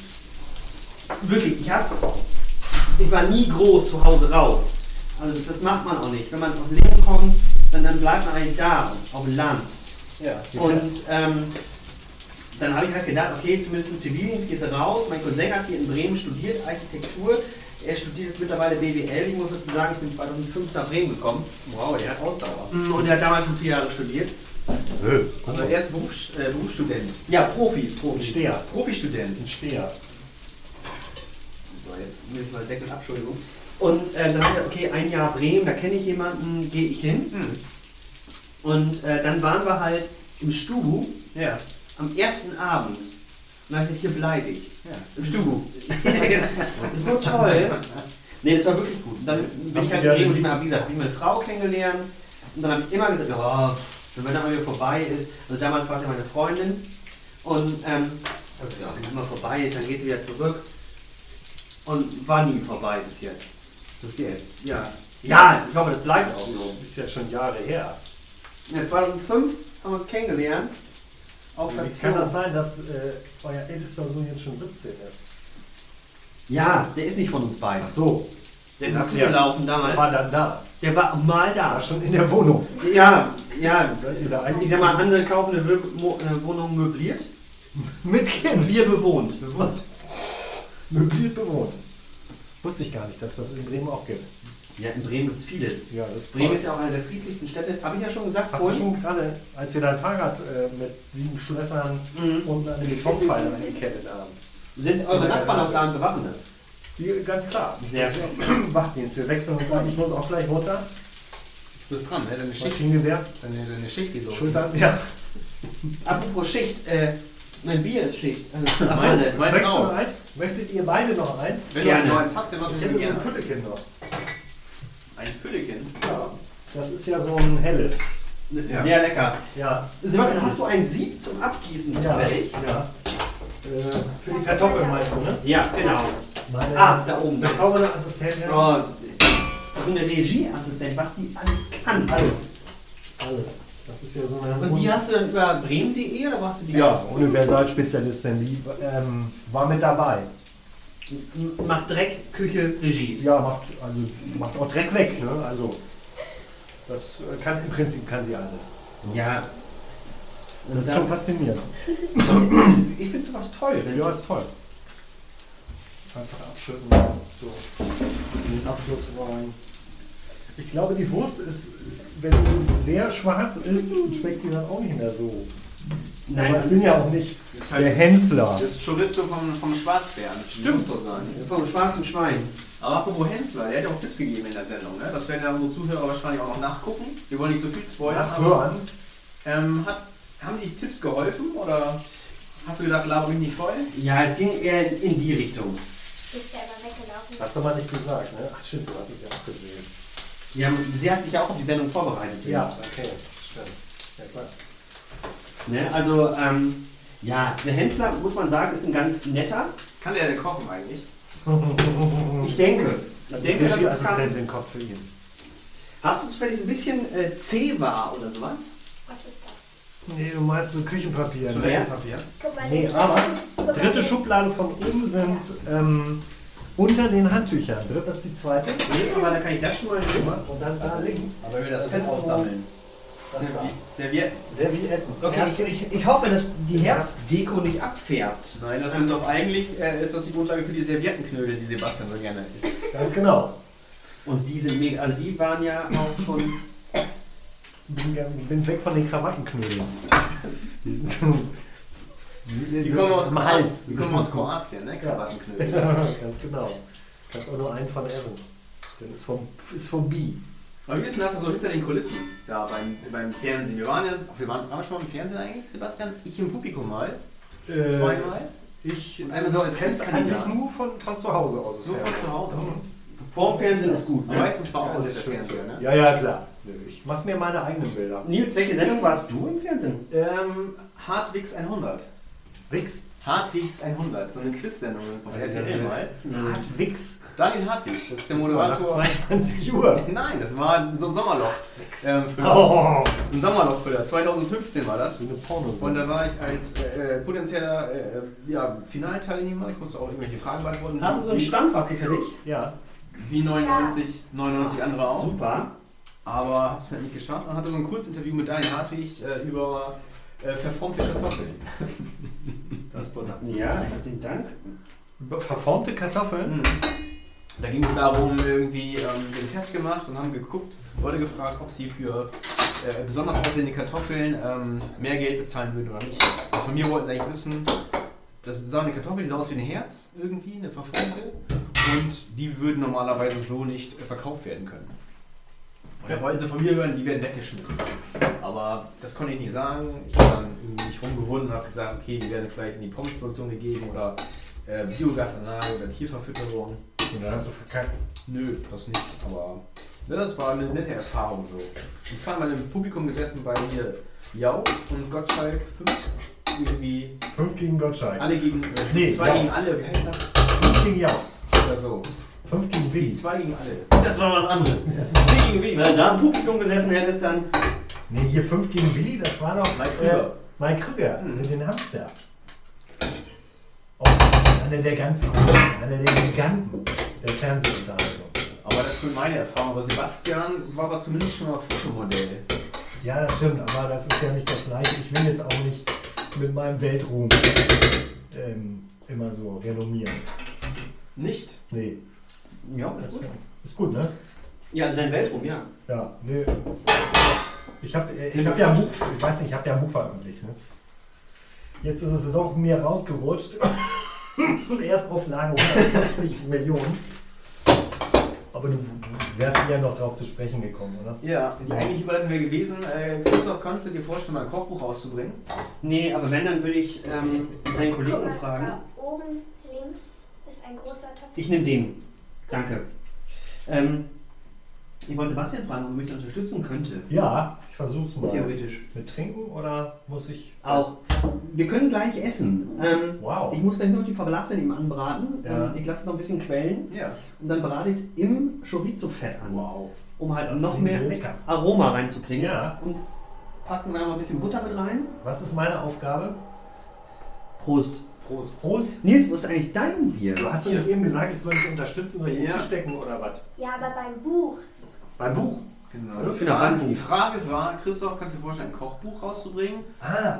wirklich, ich hab, ich war nie groß zu Hause raus. Also das macht man auch nicht. Wenn man aus Leben kommt, dann, dann bleibt man eigentlich da, auf dem Land. Ja. Und ähm, dann habe ich halt gedacht, okay, zumindest im Zivildienst gehst du raus. Mein Cousin hat hier in Bremen studiert, Architektur. Er studiert jetzt mittlerweile BWL. Ich muss dazu sagen, ich bin 2005 nach Bremen gekommen. Wow, der hat Ausdauer. Und er hat damals schon vier Jahre studiert. Also er ist Berufs äh, Berufsstudent. Ja, Profi, Ein Profi. Steher. Profistudent. Ein Steher. So, jetzt nehme ich mal den Deckel ab, Entschuldigung. Und äh, dann ich gesagt, okay, ein Jahr Bremen, da kenne ich jemanden, gehe ich hin. Hm. Und äh, dann waren wir halt im Stubu Ja. am ersten Abend. Ich gesagt, hier bleibe ich. ja. Im Stubu. das ist so toll. Nee, das war wirklich gut. Und dann bin ich halt in Bremen und ich habe, wie gesagt, ich meine Frau kennengelernt. Und dann habe ich immer gesagt, ja, wenn mal wieder vorbei ist. Also damals war sie meine Freundin. Und ähm, also, ja, wenn mal vorbei ist, dann geht sie wieder zurück. Und war nie vorbei bis jetzt. Das jetzt. Ja. Ja, ich hoffe, das bleibt auch so. Ist ja schon Jahre her. Ja, 2005 haben wir uns kennengelernt. Auf Wie kann das sein, dass äh, euer ältester Sohn jetzt schon 17 ist? Ja, der ist nicht von uns beiden. Ach so, Der ist Ja. dazugelaufen damals. war dann da. Der war mal da. War schon in der Wohnung. Ja, ja. Seid ihr da Ich sag mal, andere kaufen eine Wö- Mo- äh, Wohnung möbliert. mit Kind? Wir bewohnt. Bewohnt. Möbliert bewohnt. Wusste ich gar nicht, dass das in Bremen auch gibt. Ja, in Bremen gibt es vieles. Ja, das Bremen ist ja auch eine der friedlichsten Städte. Habe ich ja schon gesagt Hast du vorhin. schon gerade, als wir dein Fahrrad äh, mit sieben Schlössern Mhm. und an den Betonpfeilern angekettet haben? Sind eure Nachbarn auch gar nicht bewaffnet? Die, ganz klar. Sehr Wachdienst. Wir wechseln uns an. Ich muss auch gleich runter. Du bist dran, ne? Deine Schicht, Maschinengewehr. deine, deine Schicht geht los. Schultern. Ja. Apropos Schicht, äh, mein Bier ist Schicht. Also Achso, meine. Meins möchtest du auch. noch eins? Möchtet ihr beide noch eins? Wenn Gerne. du noch eins hast, dann mach Ich ich hätte das so ein gerne. Püllekind noch. Ein Füllekind. Ja. Das ist ja so ein helles. Ja. Sehr lecker. Ja. Sebastian, hast du ein Sieb zum Abgießen Ja. zufällig? ja. Äh, für die Kartoffeln meinst du, ne? Ja, genau. Meine Ah, da oben. bezaubernde Assistentin. Oh, so eine Regieassistent, was die alles kann. Alles. Alles. Das ist ja so eine. Und die hast du dann über bremen.de oder warst du die? ja, Universalspezialistin, die ähm, war mit dabei. Macht Dreck, Küche, Regie. Ja, macht, also, macht auch Dreck weg. Ne? Also, das äh, kann im Prinzip kann sie alles. Ja. Das ist schon faszinierend. ich finde sowas toll. Ja, ist toll. Einfach abschütten. So. In den Abschluss rein. Ich glaube, die Wurst ist, wenn sie sehr schwarz ist, schmeckt sie dann auch nicht mehr so. Nein, Aber ich bin ja auch nicht Das ist der halt Hensler. das Chorizo vom, vom Schwarzbären. Stimmt. So sein. vom schwarzen Schwein. Aber apropos Hensler, der hat ja auch Tipps gegeben in der Sendung. Ne? Das werden ja unsere Zuhörer wahrscheinlich auch noch nachgucken. Wir wollen nicht so viel spoilern. aber, Nachhören. ähm, hat, haben die Tipps geholfen oder hast du gedacht, laber mich nicht voll? Ja, es ging eher in die Richtung. Bist ja aber weggelaufen. Hast du mal nicht gesagt, ne? Ach stimmt, du hast es ja auch gesehen. Ja, sie hat sich ja auch auf die Sendung vorbereitet. Ja, okay, stimmt. Ja klar. Ne? Also, ähm, ja, der Hensler, muss man sagen, ist ein ganz netter. Kann der denn kochen eigentlich? Ich denke. Ich denke, dass das kann. Regieassistentin kommt für ihn. Hast du zufällig ein bisschen äh, C-War oder sowas? Was ist das? Nee, du meinst so Küchenpapier. Ne? Toilettenpapier? Guck mal, Nee, aber dritte Schublade von oben sind ähm, unter den Handtüchern. Dritte ist die zweite. Nee, aber dann kann ich das schon mal nehmen. Und dann da links. Aber wir das so- aufsammeln. Da. Servietten. Servietten. Okay, ich, ich, ich hoffe, dass die Herbstdeko nicht abfärbt. Nein, das sind doch eigentlich, äh, ist das die Grundlage für die Serviettenknödel, die Sebastian so gerne isst. Ganz genau. Und die sind mega, also die waren ja auch schon. Bin, bin weg von den Krawattenknödeln. Die sind so. Die, Die kommen aus am Hals. Die kommen aus Kroatien, ne? Ja. Krawattenknödel. Ganz genau. Kannst auch nur einen von essen. Das ist vom, ist vom Bi. Aber wie ist denn das so hinter den Kulissen? Da beim, beim Fernsehen. Wir waren ja, wir waren, waren wir schon mal im Fernsehen eigentlich, Sebastian? Ich im Publikum mal. Äh, Zweimal. Ich Einmal so als kennst kann sich nur von, von zu Hause aus. So von zu Hause aus. Vorm Fernsehen ist gut. Aber Ne? meistens war auch der schön Fernseher, ne? Ja, ja, klar. Ich mache mir meine eigenen Bilder. Nils, welche Sendung warst du im Fernsehen? Ähm, Hartwigs 100. Wix. Hartwigs 100, so eine Quiz-Sendung auf RTL mal. Wix. Daniel Hartwig, das ist der Das war nach Moderator. 22 Uhr. Nein, das war so ein Sommerloch. Ähm, Oh, ein Sommerlochfüller. 2015 war das. so eine porno Und da war ich als äh, äh, potenzieller äh, ja, Finalteilnehmer. Ich musste auch irgendwelche Fragen beantworten. Hast du so ein Stammfazit für dich? Ja. Wie 99, 99 andere auch. Super. Aber habe es halt nicht geschafft und hatte so ein Kurzinterview mit Daniel Hartwig äh, über äh, verformte Kartoffeln. Das war Ja, herzlichen Dank. Verformte Kartoffeln? Mhm. Da ging es darum, irgendwie ähm, den Test gemacht und haben geguckt, Leute gefragt, ob sie für äh, besonders aussehende Kartoffeln ähm, mehr Geld bezahlen würden oder nicht. Und von mir wollten sie eigentlich wissen, das ist eine Kartoffel, die sah aus wie ein Herz, irgendwie, eine verformte. Und die würden normalerweise so nicht äh, verkauft werden können. Da wollten sie von mir hören, die werden weggeschmissen. Aber das konnte ich nicht sagen. Ich habe dann irgendwie mich rumgewunden und habe gesagt, okay, die werden vielleicht in die Pommesproduktion gegeben oder äh, Biogasanlage oder Tierverfütterung. Und dann hast du verkackt. Nö, das nicht, aber ne, das war eine nette Erfahrung so. Und zwar mal im Publikum gesessen bei hier Jau und Gottschalk 5. Irgendwie Fünf gegen Gottschalk. alle gegen, äh, Nee, zwei Jau. gegen alle, wie heißt das? Fünf gegen Ja. Oder so. Fünf gegen Die Willi. zwei gegen alle. Das war was anderes. Wie gegen wen? Wenn du da im Publikum gesessen hättest, dann. Nee, hier fünf gegen Willi, das war doch Mike äh, Krüger. Mike Krüger Hm. mit den Hamster. Oh, einer der ganz einer der Giganten der Fernsehunterhaltung. Aber das ist meine Erfahrung. Aber Sebastian war aber zumindest schon mal Fotomodell. Ja, das stimmt, aber das ist ja nicht das gleiche. Ich will jetzt auch nicht mit meinem Weltruhm ähm, immer so renommieren. Nicht? Nee, Ja, das ist gut. ist gut, ne? Ja, also dein Weltruhm, ja. Ja, nee. Ich habe ich hab ja ein Buch, ich weiß nicht, ich habe ja ein Buch veröffentlicht. Ne? Jetzt ist es doch mir rausgerutscht. Erstauflage 150 Millionen. Aber du wärst ja noch drauf zu sprechen gekommen, oder? Ja, die eigentliche Überleitung wäre gewesen, äh, Christoph, kannst du dir vorstellen, mal ein Kochbuch rauszubringen? Nee, aber wenn, dann würde ich ähm, deinen Kollegen fragen. da oben links ist ein großer Topf. Ich nehme den. Danke. Ähm, ich wollte Sebastian fragen, ob er mich unterstützen könnte. Ja, ich versuch's mal. Theoretisch. Mit Trinken oder muss ich. Auch. Wir können gleich essen. Ähm, Wow. ich muss gleich noch die Falafel eben anbraten. Ja. Ähm, ich lasse es noch ein bisschen quellen. Ja. Und dann brate ich es im Chorizo-Fett an. Wow. Um halt Das noch mehr lecker. Aroma reinzukriegen. Ja. Und packen dann noch ein bisschen Butter mit rein. Was ist meine Aufgabe? Prost. Prost. Prost. Nils, wo ist eigentlich dein Bier? Du hast nicht eben gesagt, ich soll dich unterstützen, soll ich Ja. stecken oder was? Ja, aber beim Buch. Beim Buch. Genau. Die Frage, die Frage war, Christoph, kannst du dir vorstellen, ein Kochbuch rauszubringen? Ah,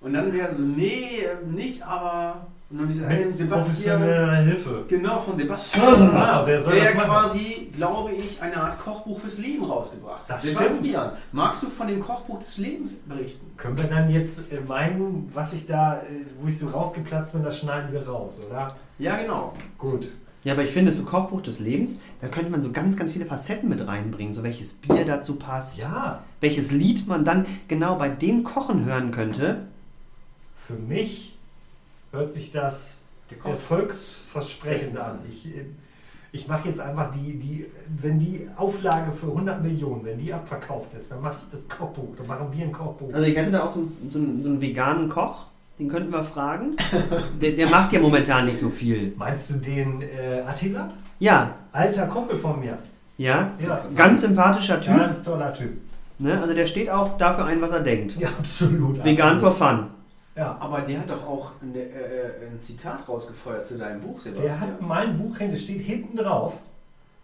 Und dann wäre so, nee, nicht, aber. Und dann diese mit Sebastian. Hilfe. Genau, von Sebastian. Ah, wer soll der das machen? quasi, glaube ich, eine Art Kochbuch fürs Leben rausgebracht. Das Sebastian, magst du von dem Kochbuch des Lebens berichten? Können wir dann jetzt äh, meinen, was ich da, äh, wo ich so rausgeplatzt bin, das schneiden wir raus, oder? Ja, genau. Gut. Ja, aber ich finde, so Kochbuch des Lebens, da könnte man so ganz, ganz viele Facetten mit reinbringen. So welches Bier dazu passt, Ja, welches Lied man dann genau bei dem Kochen hören könnte. für mich hört sich das erfolgsversprechend an. Ich, äh, ich mache jetzt einfach die, die, wenn die Auflage für 100 Millionen, wenn die abverkauft ist, dann mache ich das Kochbuch, dann machen wir ein Kochbuch. Also ich hätte da auch so, einen- so, so einen veganen Koch, den könnten wir fragen. Der, der macht ja momentan nicht so viel. Meinst du den äh, Attila? Ja, Alter Kumpel von mir. ja, Ja, ganz sympathischer Typ. ganz toller Typ. Ne? Also der steht auch dafür ein, was er denkt. Ja, absolut. Vegan for absolut. fun. Ja. Aber der hat doch auch eine, äh, ein Zitat rausgefeuert zu deinem Buch, Der Sebastian. hat mein Buch, das steht hinten drauf.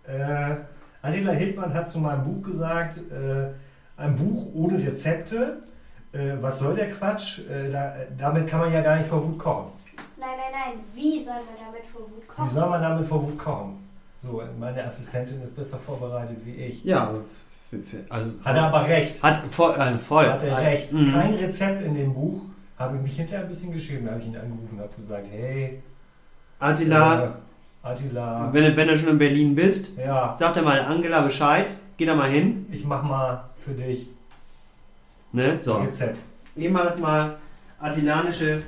Äh, Attila Hildmann hat zu meinem Buch gesagt, äh, ein Buch ohne Rezepte. Äh, was soll der Quatsch? Äh, da, damit kann man ja gar nicht vor Wut kochen. Nein, nein, nein. Wie soll man damit vor Wut Wie kochen? soll man damit vor Wut kochen? So, meine Assistentin ist besser vorbereitet wie ich. Ja, für, für, also, Hat er aber recht. hat voll, also voll. Hat er recht. Mhm. Kein Rezept in dem Buch. Habe ich mich hinterher ein bisschen geschrieben. Da habe ich ihn angerufen und habe gesagt, hey, Attila, äh, Attila. Wenn du, wenn du schon in Berlin bist, Ja, sag dir mal Angela Bescheid. Geh da mal hin. ich mach mal für dich Ne? So. Rezept. Ich mache jetzt mal attilanische.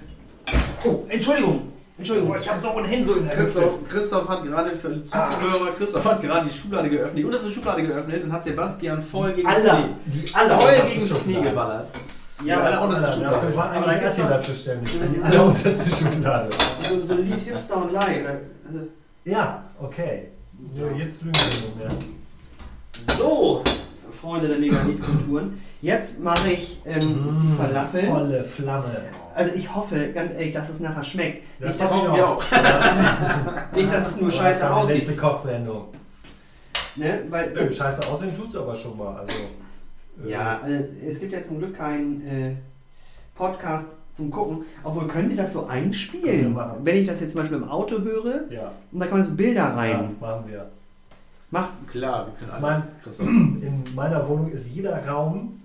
Oh, Entschuldigung. Entschuldigung. Oh, ich hab so ohnehin so in der. Christoph, Christoph hat gerade für die Zuhörer, Christoph hat gerade die Schublade geöffnet, die unterste Schublade geöffnet und hat Sebastian voll gegen das Aller, Knie, die aller voll gegen das Knie geballert. Ja, alle aber unterste Aller, Schublade. Dafür war eigentlich Attila zuständig. Ja, Die die- allerunterste Schublade. so, so ein Lied Hipster und Lie. Oder, also, Ja, okay. So, jetzt lügen wir nicht mehr. so, Freunde der Megalith-Kulturen. Jetzt mache ich ähm, die Mm, Falafel. Volle Flamme. Also ich hoffe, ganz ehrlich, dass es nachher schmeckt. Nicht, Das hoffen wir auch. nicht, dass es nur Das scheiße aussieht. letzte Kochsendung. Ne? Weil, Nö, scheiße aussehen tut's aber schon mal. Also, äh, Ja, also es gibt ja zum Glück keinen äh, Podcast zum Gucken. Obwohl, könnt ihr das so einspielen? Wenn ich das jetzt zum Beispiel im Auto höre Ja, und da kann man so Bilder ja, rein. machen wir. Macht, Klar, wir können alles. mein- Christoph. In meiner Wohnung ist jeder Raum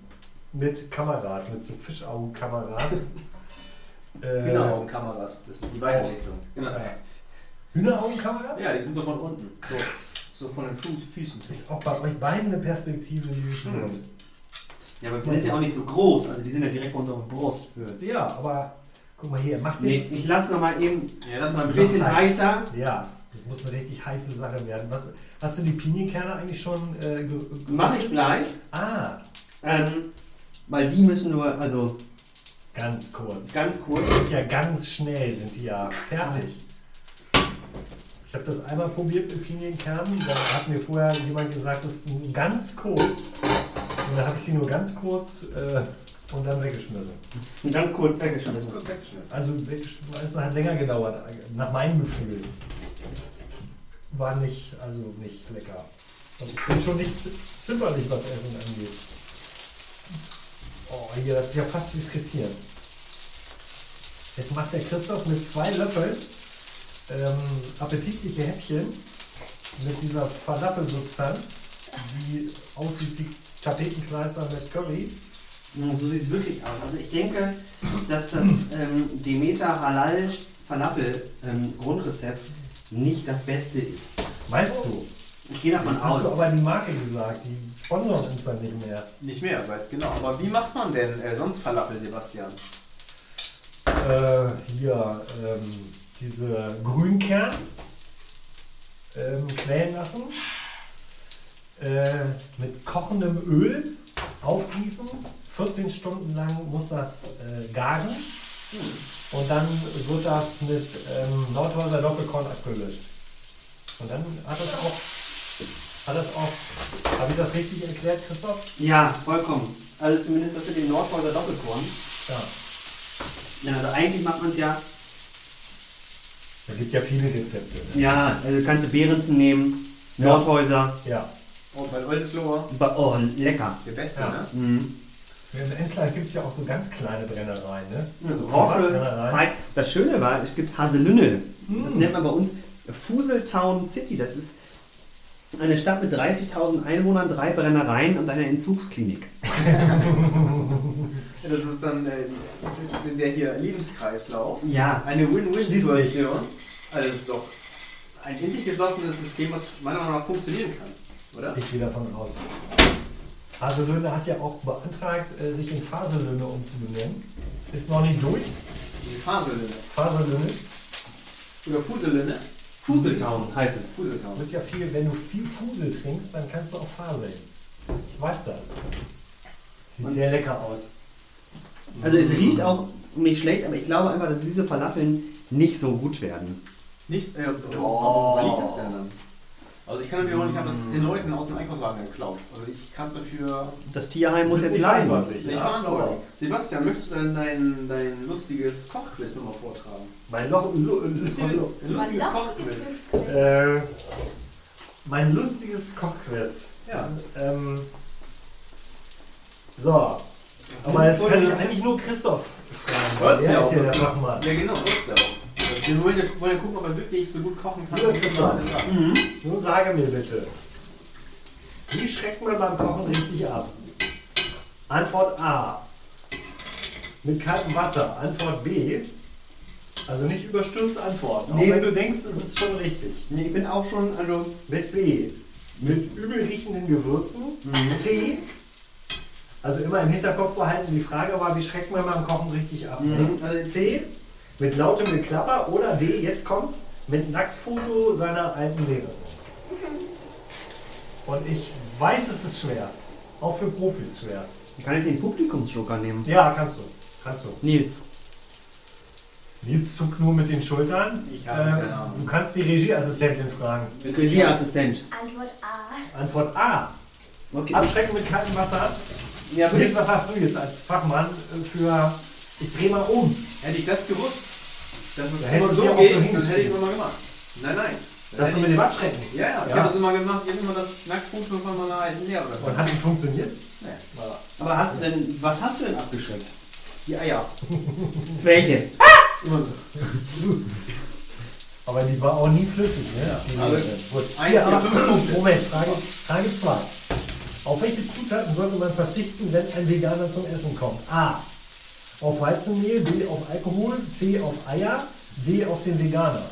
mit Kameras, mit so Fischaugenkameras. äh, Genau, Kameras, das ist die Weiterentwicklung. Genau. Hühneraugenkameras? Ja, die sind so von unten. So, so von den Füßen. Ist auch bei euch beiden eine Perspektive, die ich Hm. Ja, aber die sind ja auch nicht so groß. Also die sind ja direkt vor unserer Brust. Ja, aber guck mal hier, macht Nee, jetzt. ich lasse nochmal eben Ja, das ist mal ein ein bisschen bisschen heiß. heißer. Ja, das muss eine richtig heiße Sache werden. Was, hast du die Pinienkerne eigentlich schon äh, Mache ich gleich. Ah, Ähm, weil die müssen nur, also ganz kurz. ganz kurz. Sind ja ganz schnell, sind die ja fertig. Ich habe das einmal probiert mit Pinienkernen. Da hat mir vorher jemand gesagt, das ist ganz kurz. Und dann habe ich sie nur ganz kurz äh, und dann weggeschmissen. Ganz kurz weggeschmissen. Also weggeschmissen es hat länger gedauert, nach meinem Gefühl. War nicht, also nicht lecker. Und ich bin schon nicht zi- zimperlich, was Essen angeht. Oh, hier, das ist ja fast wie frittieren. Jetzt macht der Christoph mit zwei Löffeln ähm, appetitliche Häppchen mit dieser Falafelsubstanz, die aussieht wie Tapetenkleister mit Curry. Ja, So sieht es wirklich aus. Also ich denke, dass das ähm, Demeter Halal Falafel ähm, Grundrezept nicht das Beste ist. Meinst du? Ich gehe davon Jetzt hast du aus. aber die Marke gesagt, die sponsern uns dann nicht mehr. Nicht mehr, seit genau. Aber wie macht man denn äh, sonst Falafel, Sebastian? Äh, hier, ähm, diese Grünkern ähm, quälen lassen, äh, mit kochendem Öl aufgießen, 14 Stunden lang muss das äh, garen und dann wird das mit ähm, Nordhäuser Doppelkorn abgelöscht. Und dann hat das auch, hat das auch, habe ich das richtig erklärt, Christoph? Ja, vollkommen. Also zumindest das mit dem Nordhäuser Doppelkorn. Ja. Ja, also eigentlich macht man es ja. Da gibt ja viele Rezepte. Ne? Ja, also kannst du Behrensen nehmen, Ja. Nordhäuser. Ja. Oh, bei Oldesloher, Oh, lecker. der Beste, Ja. ne? Mhm. In Emsland gibt es ja auch so ganz kleine Brennereien, ne? Also So. Fei- Das Schöne war, es gibt Haselünne. Das Mm. nennt man bei uns Fuseltown City. Das ist eine Stadt mit 30.000 Einwohnern, drei Brennereien und einer Entzugsklinik. Das ist dann äh, der hier Lebenskreislauf. Ja, Eine Win-Win-Situation. Also das ist doch ein in sich geschlossenes System, was meiner Meinung nach funktionieren kann. Oder? Ich gehe davon aus. Haselöhne hat ja auch beantragt, äh, sich in Faselöhne umzubenennen. Ist noch nicht durch. Faselöhne. Faselöhne Oder Fuselöhne. Fuseltown heißt es. Fuseltown. wird ja viel, wenn du viel Fusel trinkst, dann kannst du auch faseln. Ich weiß das. Sieht Und- sehr lecker aus. Also es riecht auch nicht schlecht, aber ich glaube einfach, dass diese Falafeln nicht so gut werden. Nichts. Äh, oh. Wo liegt das denn dann? Also ich kann natürlich auch nicht, ich habe das den Leuten aus dem Einkaufswagen geklaut. Also ich kann dafür Das Tierheim muss jetzt nicht leiden. verantwortlich, nicht ja, verantwortlich. Sebastian, möchtest du denn dein, dein lustiges Kochquiz nochmal vortragen? Mein Loch, Lo- lustiges Man Kochquiz. äh, mein lustiges Kochquiz. Ja. Ähm, so. Aber jetzt kann ich eigentlich nur Christoph fragen. weil Hört's Der ja ist auch. ja der Fachmann. Ja genau, ist ja Wir wollen ja, wollen ja gucken, ob er wirklich so gut kochen kann. Sagt. Mhm. Nun sage mir bitte, wie schreckt man beim Kochen richtig ab? Antwort A. Mit kaltem Wasser. Antwort B. Also nicht überstürzt antworten. Nee. Auch wenn du denkst, es ist schon richtig. Nee, ich bin auch schon, also. Mit B. Mit übel riechenden Gewürzen. C. Also immer im Hinterkopf behalten, die Frage war, wie schreckt man beim Kochen richtig ab? Mhm. Also C. Mit lautem Geklapper oder D. Jetzt kommt's. Mit Nacktfoto seiner alten Lehrerin. Und ich weiß, es ist schwer. Auch für Profis schwer. Kann ich den Publikumsjoker nehmen? Ja, kannst du. Kannst du. Nils. Nils zuckt nur mit den Schultern. Ich habe Ähm, keine Ahnung. Du kannst die Regieassistentin fragen. Regieassistent. Antwort A. Antwort A. Okay. Abschrecken mit kaltem Wasser. Ja, Nils, was hast du jetzt als Fachmann für. Ich dreh mal um. Hätte ich das gewusst, dass es Da immer so ja geht, so dann hätte ich immer gemacht. Nein, nein. Das mit dem Abschrecken. Ja, ja, ich Ja. habe das immer gemacht. Ich habe immer das Nacktfoto von meiner alten Lehrerin. Und hat nicht funktioniert? Nee. Ja. Aber hast du denn, was hast du denn abgeschreckt? Die Eier. Welche? Aber die war auch nie flüssig, ne? Also. Gut. ein, aber, fünf Punkte. Moment, Frage, Frage 2. Auf welche Zutaten sollte man verzichten, wenn ein Veganer zum Essen kommt? A. Auf Weizenmehl, B. Auf Alkohol, C. Auf Eier, D. Auf den Veganer.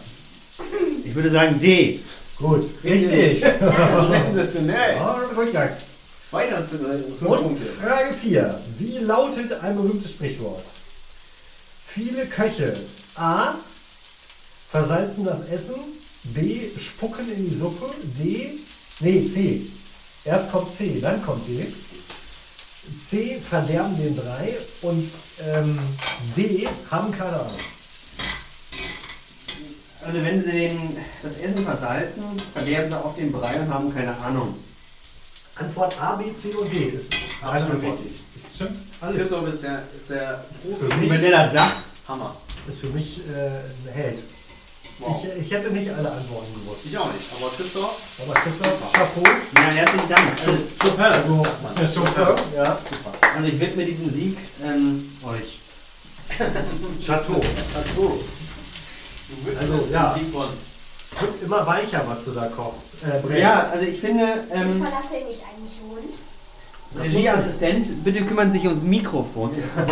Ich würde sagen D. Gut, richtig. Sensationell. Ja, Rückgang. Weiter zu Und. Frage 4. Wie lautet ein berühmtes Sprichwort? Viele Köche. A. Versalzen das Essen. B. Spucken in die Suppe. D. Nee, C. Erst kommt C, dann kommt D. C. Verderben den Brei. Und ähm, D. Haben keine Ahnung. Also wenn sie den, das Essen versalzen, verderben sie auf den Brei und haben keine Ahnung. Antwort A, B, C und D ist eine Absolut Antwort. richtig. Stimmt, alles. Christoph ist der, ist der Für Und mich, wenn der das sagt, Hammer. ist für mich äh, ein Held. Wow. Ich, ich hätte nicht alle Antworten gewusst. Ich auch nicht. Aber Christoph, Aber Christoph, Chapeau. ja, herzlichen Dank. Also, super. Also, äh, Chauffeur, ja. Also ich widme diesen Sieg ähm, euch. Chateau. Chateau. Also, das ja. Sieg von. Wird immer weicher, was du da kochst. Äh. Ja, also ich finde, ähm, Falafel nicht eigentlich rund? Regieassistent, bitte kümmern Sie sich ums Mikrofon.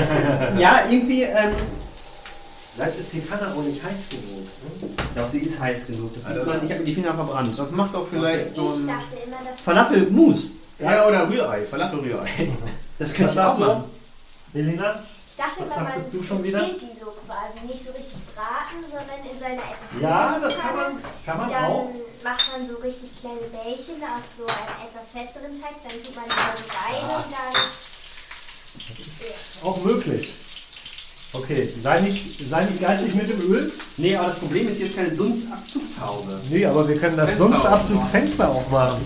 ja, irgendwie, ähm, Vielleicht ist die Pfanne auch nicht heiß genug. Ne? doch, sie ist heiß genug. Das Also sieht man, ich habe die Finger verbrannt. Das macht doch vielleicht so Ich ein. dachte immer, dass Falafel-Mousse, Ja, oder Rührei. Falafel-Rührei. das könnte ich auch machen. Helena? Ich dachte immer, man du schon wieder? die so quasi. Nicht so richtig braten, sondern in so einer etwas Ja, das kann man, kann man Dann auch. macht man so richtig kleine Bällchen aus so einem etwas festeren Teig. Dann tut man die so rein und dann. Auch möglich. Okay, sei nicht, sei nicht geizig mit dem Öl. Nee, aber das Problem ist, hier ist keine Dunstabzugshaube. Nee, aber wir können das Fenster Dunstabzugsfenster aufmachen.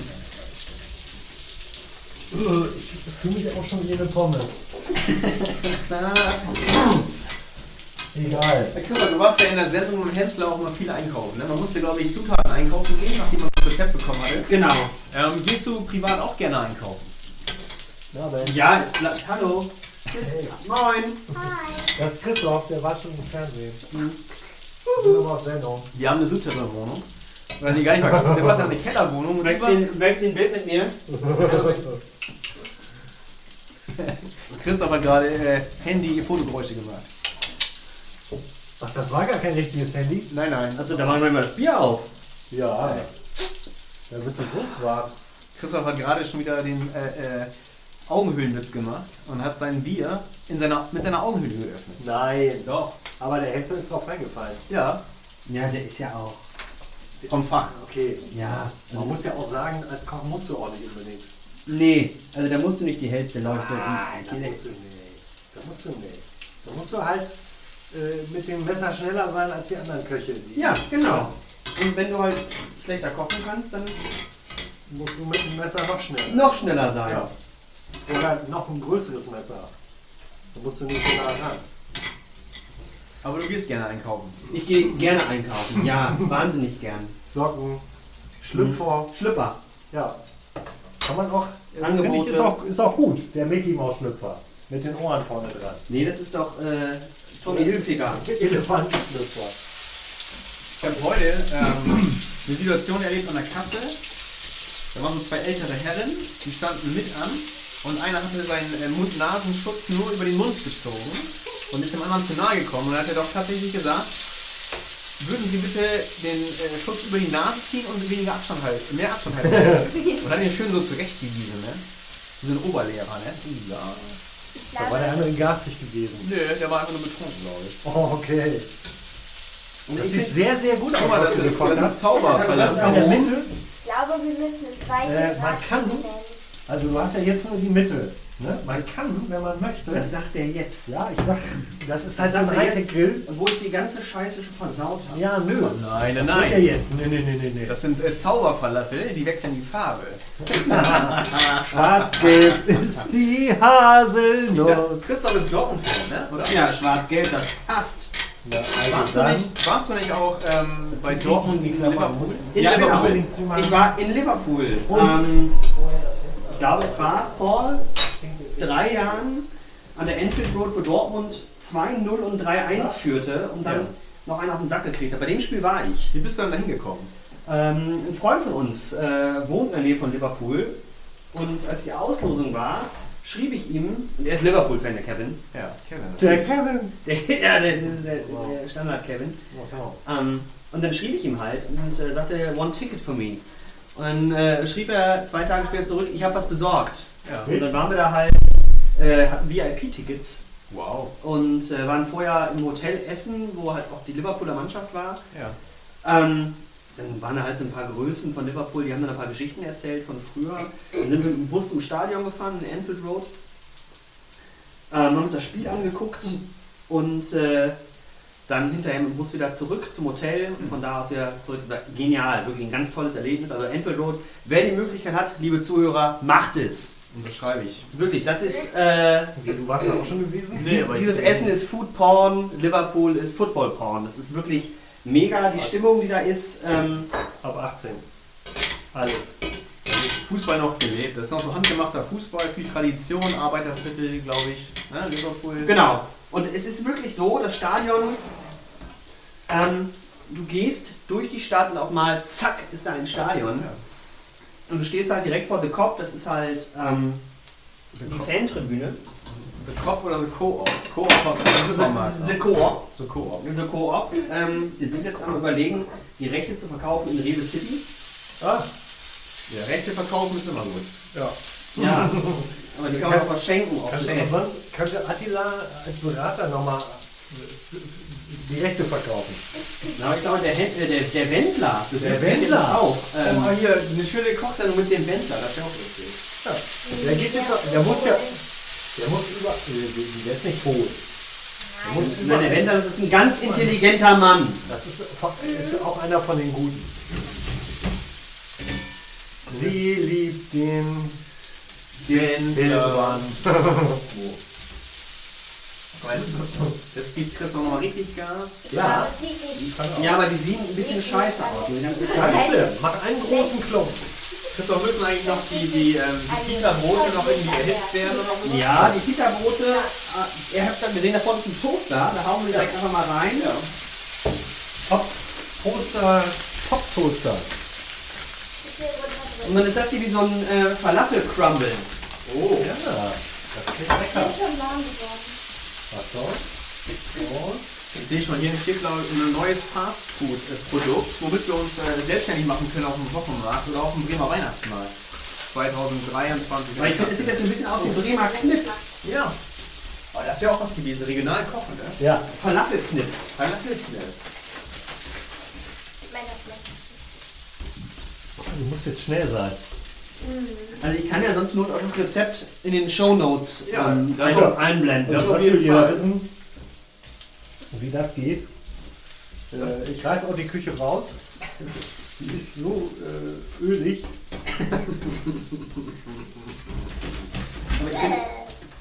Äh, Ich fühle mich auch schon wie eine Pommes. Egal. Herr Küpper, du warst ja in der Sendung mit Hensler auch mal viel einkaufen. Ne? Man musste, glaube ich, Zutaten einkaufen gehen, nachdem man das Rezept bekommen hatte. Genau. Ähm, gehst du privat auch gerne einkaufen? Na, Ben. Ja, ist klar. Hallo. Hey, Moin. Hi! das ist Christoph, der war schon im Fernsehen. Wir sind aber auf Sendung. Wir haben eine Südterror-Wohnung. Oder nee, gar nicht mal gucken. Sebastian hat eine Kellerwohnung. Und du mögt den Bild mit mir? Christoph hat gerade äh, Handy-Fotogeräusche gemacht. Ach, das war gar kein richtiges Handy? Nein, nein. Also da machen wir mal das Bier auf. Ja. Da wird so groß war. Christoph hat gerade schon wieder den äh, äh, Augenhöhlenwitz gemacht und hat sein Bier in seiner, mit seiner Augenhöhle geöffnet. Nein. Doch. Aber der Hetzel ist drauf reingefallen. Ja, Ja, der ist ja auch. vom Fach. Okay. Ja. Man muss ja auch sagen, als Koch musst du auch nicht unbedingt. Nee, also da musst du nicht die hellste Leuchte. Ah, da musst du nicht. Da musst du nicht. Da musst du halt äh, mit dem Messer schneller sein als die anderen Köche. Die Ja, genau. Und wenn du halt schlechter kochen kannst, dann musst du mit dem Messer noch schneller. noch schneller sein. Ja. Oder noch ein größeres Messer. Da musst du nicht so nah ran. Aber du gehst gerne einkaufen. Ich gehe gerne einkaufen. Ja, wahnsinnig gern. Socken, Schlüpfer. Schlüpper. Ja. Kann man auch. äh, Angebote. Finde ich, ist auch, ist auch gut. Der Mickey Maus Schlüpfer. Mit den Ohren vorne dran. Nee, das ist doch äh, Tommy Hilfiger. Elefantenschlüpfer. Ich habe heute ähm, eine Situation erlebt an der Kasse. Da waren so zwei ältere Herren, die standen mit an und einer hatte seinen äh, Mund-Nasenschutz nur über den Mund gezogen und ist dem anderen zu nahe gekommen und dann hat er doch tatsächlich gesagt, würden Sie bitte den äh, Schutz über die Nase ziehen und weniger Abstand halten, mehr Abstand halten. und dann den schön so zurechtgewiesen, ne? Wie so ein Oberlehrer, ne? Ja. Ich Da war der andere garstig gewesen. Nö, der war einfach nur betrunken, glaube ich. Oh, okay. Und Das sieht sehr, sehr gut aus. Guck mal, das du ist, das ist ein hast. Zauberverlass. In der Mitte, ich glaube, wir müssen es weiter. Äh, man kann- nennen. Also du hast ja jetzt nur die Mitte. Ne? Man kann, wenn man möchte. Das sagt er jetzt. ja, ich sag, das ist halt so ein. Und wo ich die ganze Scheiße schon versaut habe. Ja, nö. Nein, nein, Das wird ja nein. jetzt. Nee, nee, nee, nee. Das sind äh, Zauberfalafel, die wechseln die Farbe. Schwarz-Gelb ist die Haselnuss. Christoph ist Dortmund-Fan, ne? Oder? Ja, schwarz-gelb, das passt. Ja, also Warst du, nicht, warst du nicht auch ähm, bei Dortmund Klappe Liverpool? In Ja, Liverpool. zu machen. Ich war in Liverpool. Ähm, glaube, es war vor drei Jahren an der Enfield Road, wo Dortmund 2-0 und 3-1 führte und dann Ja. noch einen auf den Sack gekriegt hat. Bei dem Spiel war ich. Wie bist du dann da hingekommen? Ähm, ein Freund von uns äh, wohnt in der Nähe von Liverpool und als die Auslosung war, schrieb ich ihm, und er ist Liverpool-Fan, der Kevin, Ja, Kevin. Der Kevin. der, ja, der, der, der Standard-Kevin, ähm, und dann schrieb ich ihm halt und äh, sagte, one ticket for me. Und dann äh, schrieb er zwei Tage später zurück, ich habe was besorgt. Ja. Und dann waren wir da halt, äh, hatten VIP-Tickets Wow. und äh, waren vorher im Hotel Essen, wo halt auch die Liverpooler Mannschaft war. Ja. Ähm, dann waren da halt so ein paar Größen von Liverpool, die haben dann ein paar Geschichten erzählt von früher. Dann sind wir mit dem Bus zum Stadion gefahren, in Anfield Road. Ähm, haben uns das Spiel angeguckt und äh, dann hinterher mit dem Bus wieder zurück zum Hotel und von da aus wieder zurück. Genial, wirklich ein ganz tolles Erlebnis. Also Anfield Road, wer die Möglichkeit hat, liebe Zuhörer, macht es. Unterschreibe ich. Wirklich, das ist, äh, Wie, du warst da auch schon gewesen? Nee, dieses Essen ist Food Porn, Liverpool ist Football Porn. Das ist wirklich mega, die Stimmung, die da ist. Ähm, Ab 18. Alles. Fußball noch gelebt. Das ist noch so handgemachter Fußball, viel Tradition, Arbeiterviertel, glaube ich. Ne? Liverpool. Genau. Und es ist wirklich so, das Stadion, ähm, du gehst durch die Stadt und auf mal, zack, ist da ein Stadion. Und du stehst halt direkt vor The Cop, das ist halt ähm, die Fantribüne. The Cop oder The Co-op? Co-op The, Supermarkt. The Co-op. Co-op. The Co-op. Ähm, die sind jetzt am überlegen, die Rechte zu verkaufen in Rewe City. Ah, Ja, Rechte verkaufen ist immer gut. ja. Ja. Aber die kann man auch verschenken. Auch Kannst du sonst könnte Attila als Berater nochmal die Rechte verkaufen. Na, ich glaube, der, Händ- äh, der, der Wendler, das Der ist Wendler. auch. Ähm, oh, hier, eine schöne Kochsendung mit dem Wendler, das wäre auch lustig. Der geht jetzt, der muss ja, der muss über, äh, der ist nicht tot. Der muss über, Nein, der Wendler, das ist ein ganz intelligenter Mann. das ist, ist auch einer von den Guten. Sie liebt den Wildbahn. Das gibt Chris noch mal richtig Gas. Ja. Ja, aber die sehen ein bisschen scheiße aus. Gar nicht schlimm. Mach einen großen Klumpen. Christoph, müssen eigentlich noch die, die, ähm, die Pita-Brote noch irgendwie erhitzt werden oder so? Ja, die Pita-Brote, äh, ihr habt dann gesehen, da vorne ist ein Toaster, da hauen wir direkt einfach mal rein. Ja. Top Toaster, Top Toaster. Und dann ist das hier wie so ein äh, Falafel-Crumble. Oh. Ja, das klingt Ich lecker. bin schon warm geworden. Achtung. So. Ich sehe schon, hier steht glaube ich ein neues Fastfood-Produkt, womit wir uns äh, selbstständig machen können auf dem Wochenmarkt oder auf dem Bremer Weihnachtsmarkt. 2023. Weil ich finde, es sieht jetzt ein bisschen aus wie Bremer Knipp. Ja. Aber das wäre auch was gewesen. Regional kochen, ne? Ja, Falafel-Knipp. Ich Messer. du musst jetzt schnell sein. Also ich kann ja sonst nur auch das Rezept in den Shownotes Ja, ähm, das einfach einblenden. das will jeder wissen, wie das geht. Äh, ich reiß auch die Küche raus. Die ist so äh, ölig. Aber ich finde,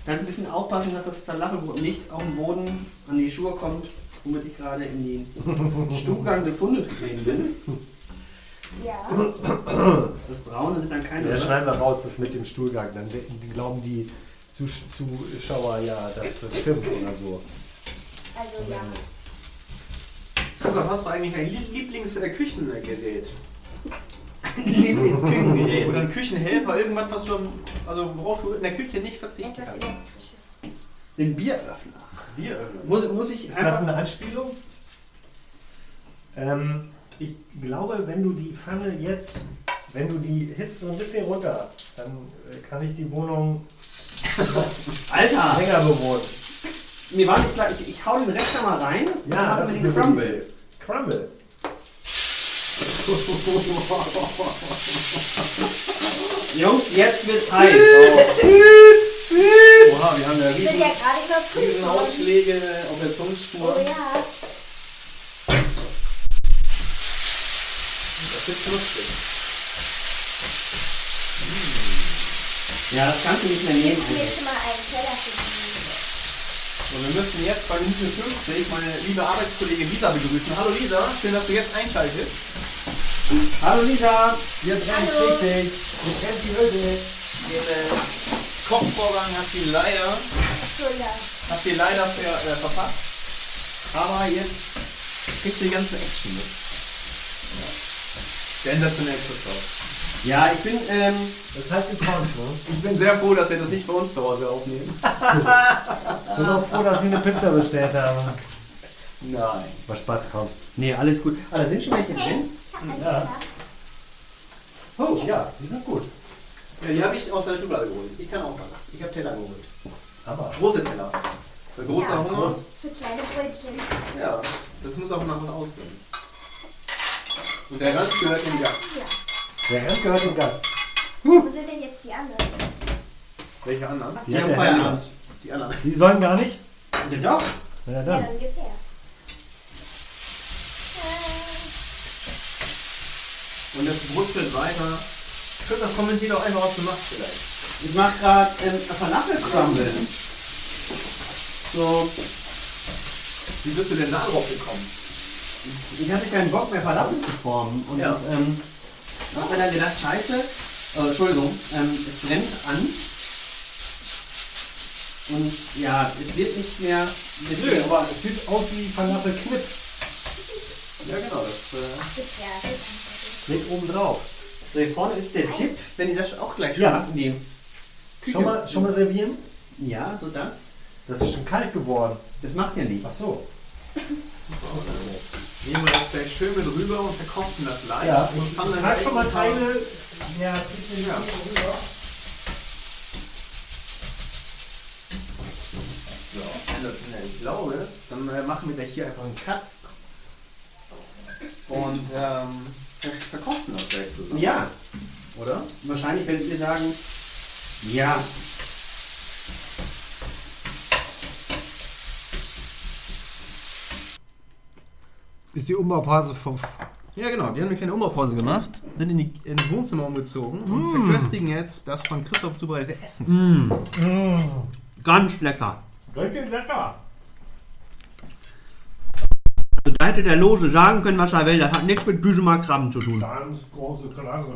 kannst ein bisschen aufpassen, dass das Falafelbrot nicht auf den Boden an die Schuhe kommt, womit ich gerade in den Stuhlgang des Hundes getreten bin. Ja. Das Braune sind dann keine Ja, Röst- schneiden wir raus, das mit dem Stuhlgang. Dann glauben die Zus- Zuschauer ja, dass das stimmt oder so. Also ja. Christoph, hast du eigentlich ein Lie- Lieblingsküchengerät? Lieblingsküchengerät. Oder ein Küchenhelfer, irgendwas, was du, also worauf du in der Küche nicht verzichten kannst? Den Bieröffner. Bier. Muss, muss ich Ist das eine Anspielung? Ähm, ich glaube, wenn du die Pfanne jetzt, wenn du die Hitze so ein bisschen runter, dann äh, kann ich die Wohnung Alter! länger bewohnen. Mir war nicht klar, ich, ich hau den Rest da mal rein. Ja, das ist den eine Crumble. Crumble. Jungs, jetzt wird's heiß. Oha, wir haben ja riesen, ja überprüft worden. Ausschläge auf der Zungenspur. Oh ja. Das ist lustig. Ja, das kannst du nicht mehr Ich nehmen. eigentlich. schon mal einen Teller für. Und wir müssen jetzt bei Minute 50 meine liebe Arbeitskollegin Lisa begrüßen. Hallo Lisa, schön, dass du jetzt einschaltest. Hallo Lisa! Brennt Hallo. richtig. Hier brennt die Hütte. Den äh, Kochvorgang hat sie leider, hat sie leider ver, äh, verpasst. Aber jetzt kriegt sie die ganze Action mit. Ja. Sensationell, Christoph. Ja, ich bin, ähm, Das hat gekonnt, ne? Ich bin sehr froh, dass wir das nicht bei uns zu Hause aufnehmen. Ich bin auch froh, dass Sie eine Pizza bestellt haben. Nein. Was Spaß kommt. nee, alles gut. Ah, da sind schon welche drin. Ich habe Ja. Oh, ja, die sind gut. Ja, die habe ich aus der Schublade geholt. Ich kann auch was. Ich habe Teller geholt. Aber Große Teller. Für großer Ja, Hunger. groß. Für kleine Brötchen. Ja, das muss auch nach was aussehen. Und der Rand gehört dem Gast. Ja. der Rand gehört dem Gast. Wo sind denn jetzt die anderen? Welche anderen? Die haben Feierabend. Die anderen. Die sollen gar nicht? Ja, doch. Na ja, Ja, dann. dann gib her. Und es brutzelt weiter. Christoph, kommentier doch einfach, was du machst vielleicht. Ich mach gerade ähm, Falafel-Crumble. So, Wie bist du denn da drauf gekommen? Ich hatte keinen Bock mehr Falafel zu formen. Und Ja. ähm, hab mir dann gedacht, scheiße, äh, Entschuldigung, ähm, es brennt an. Und ja, es wird nicht mehr mit Nö, aber es sieht aus wie Falafel Knipp. Ja, genau. Das, äh. Steht oben drauf. So, hier vorne ist der Dip, wenn ihr das auch gleich schon Ja. in die. Schon mal, schon mal servieren? Ja, so das. Das ist schon kalt geworden. Das macht ja nichts. Ach so. Nehmen wir das gleich schön mit rüber und verkosten das leicht. Ja, und ich fangen dann trage gleich schon mal Teile. Ja, Ja. rüber. So. Ich glaube, dann äh, machen wir gleich hier einfach einen Cut. Und ähm, ver- verkosten das gleich zusammen. Ja, Oder? wahrscheinlich werdet ihr sagen, ja, Ist die Umbaupause vom. Ja, genau. Wir haben eine kleine Umbaupause gemacht, sind in die, ins Wohnzimmer umgezogen und verköstigen jetzt das von Christoph zubereitete Essen. Mmh. ganz lecker. Richtig lecker. Also da hätte der Lose sagen können, was er will. Das hat nichts mit Büchemark Krabben zu tun. Ganz große Klasse.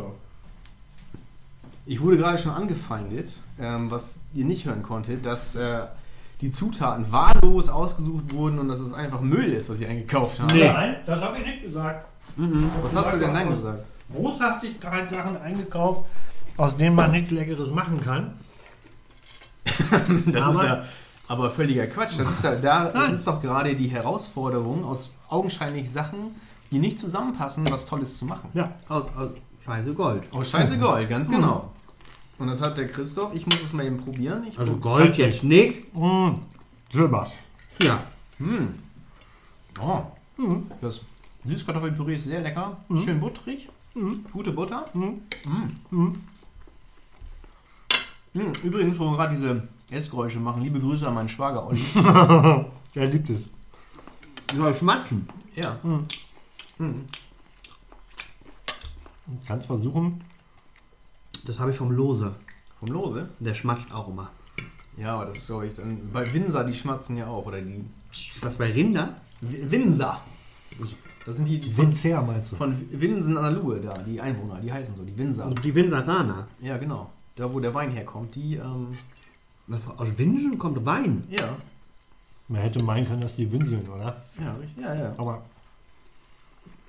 Ich wurde gerade schon angefeindet, ähm, was ihr nicht hören konntet, dass äh, die Zutaten wahllos ausgesucht wurden und dass es einfach Müll ist, was ich eingekauft habe. Nein, das habe ich nicht gesagt. Was hast du denn nein gesagt? Boshaftigkeit Sachen eingekauft, aus denen man nichts Leckeres machen kann. Das Aber- ist ja aber völliger Quatsch. Das ist, ja, da, das ist doch gerade die Herausforderung, aus augenscheinlich Sachen, die nicht zusammenpassen, was Tolles zu machen. Ja. Aus, aus Scheiße Gold. Oh, scheiße Gold, ganz genau. Und das hat der Christoph. Ich muss es mal eben probieren. Ich Also Gold jetzt nicht. Mmh. Silber. Ja. Hm. Oh. Das Süßkartoffelpüree ist sehr lecker. Schön butterig. Gute Butter. Mhm. Mm. Übrigens, wo wir gerade diese Essgeräusche machen, liebe Grüße an meinen Schwager Olli. Er liebt es. Soll schmatzen. ja. Kannst versuchen. Das habe ich vom Lose. Vom Lose. Der schmatzt auch immer. Ja, aber das ist, glaube ich, dann, bei Winser, die schmatzen ja auch. Oder die Ist das bei Rinder? W- Winser. Das sind die, die von, Winzer meinst du? von Winsen an der Luhe da, die Einwohner, die heißen so, die Winser. Und die Winseraner. Ja, genau. Da, wo der Wein herkommt, die, ähm, aus Winsen kommt Wein. ja. Man hätte meinen können, dass die winseln, oder? Ja, richtig. Ja, ja. Aber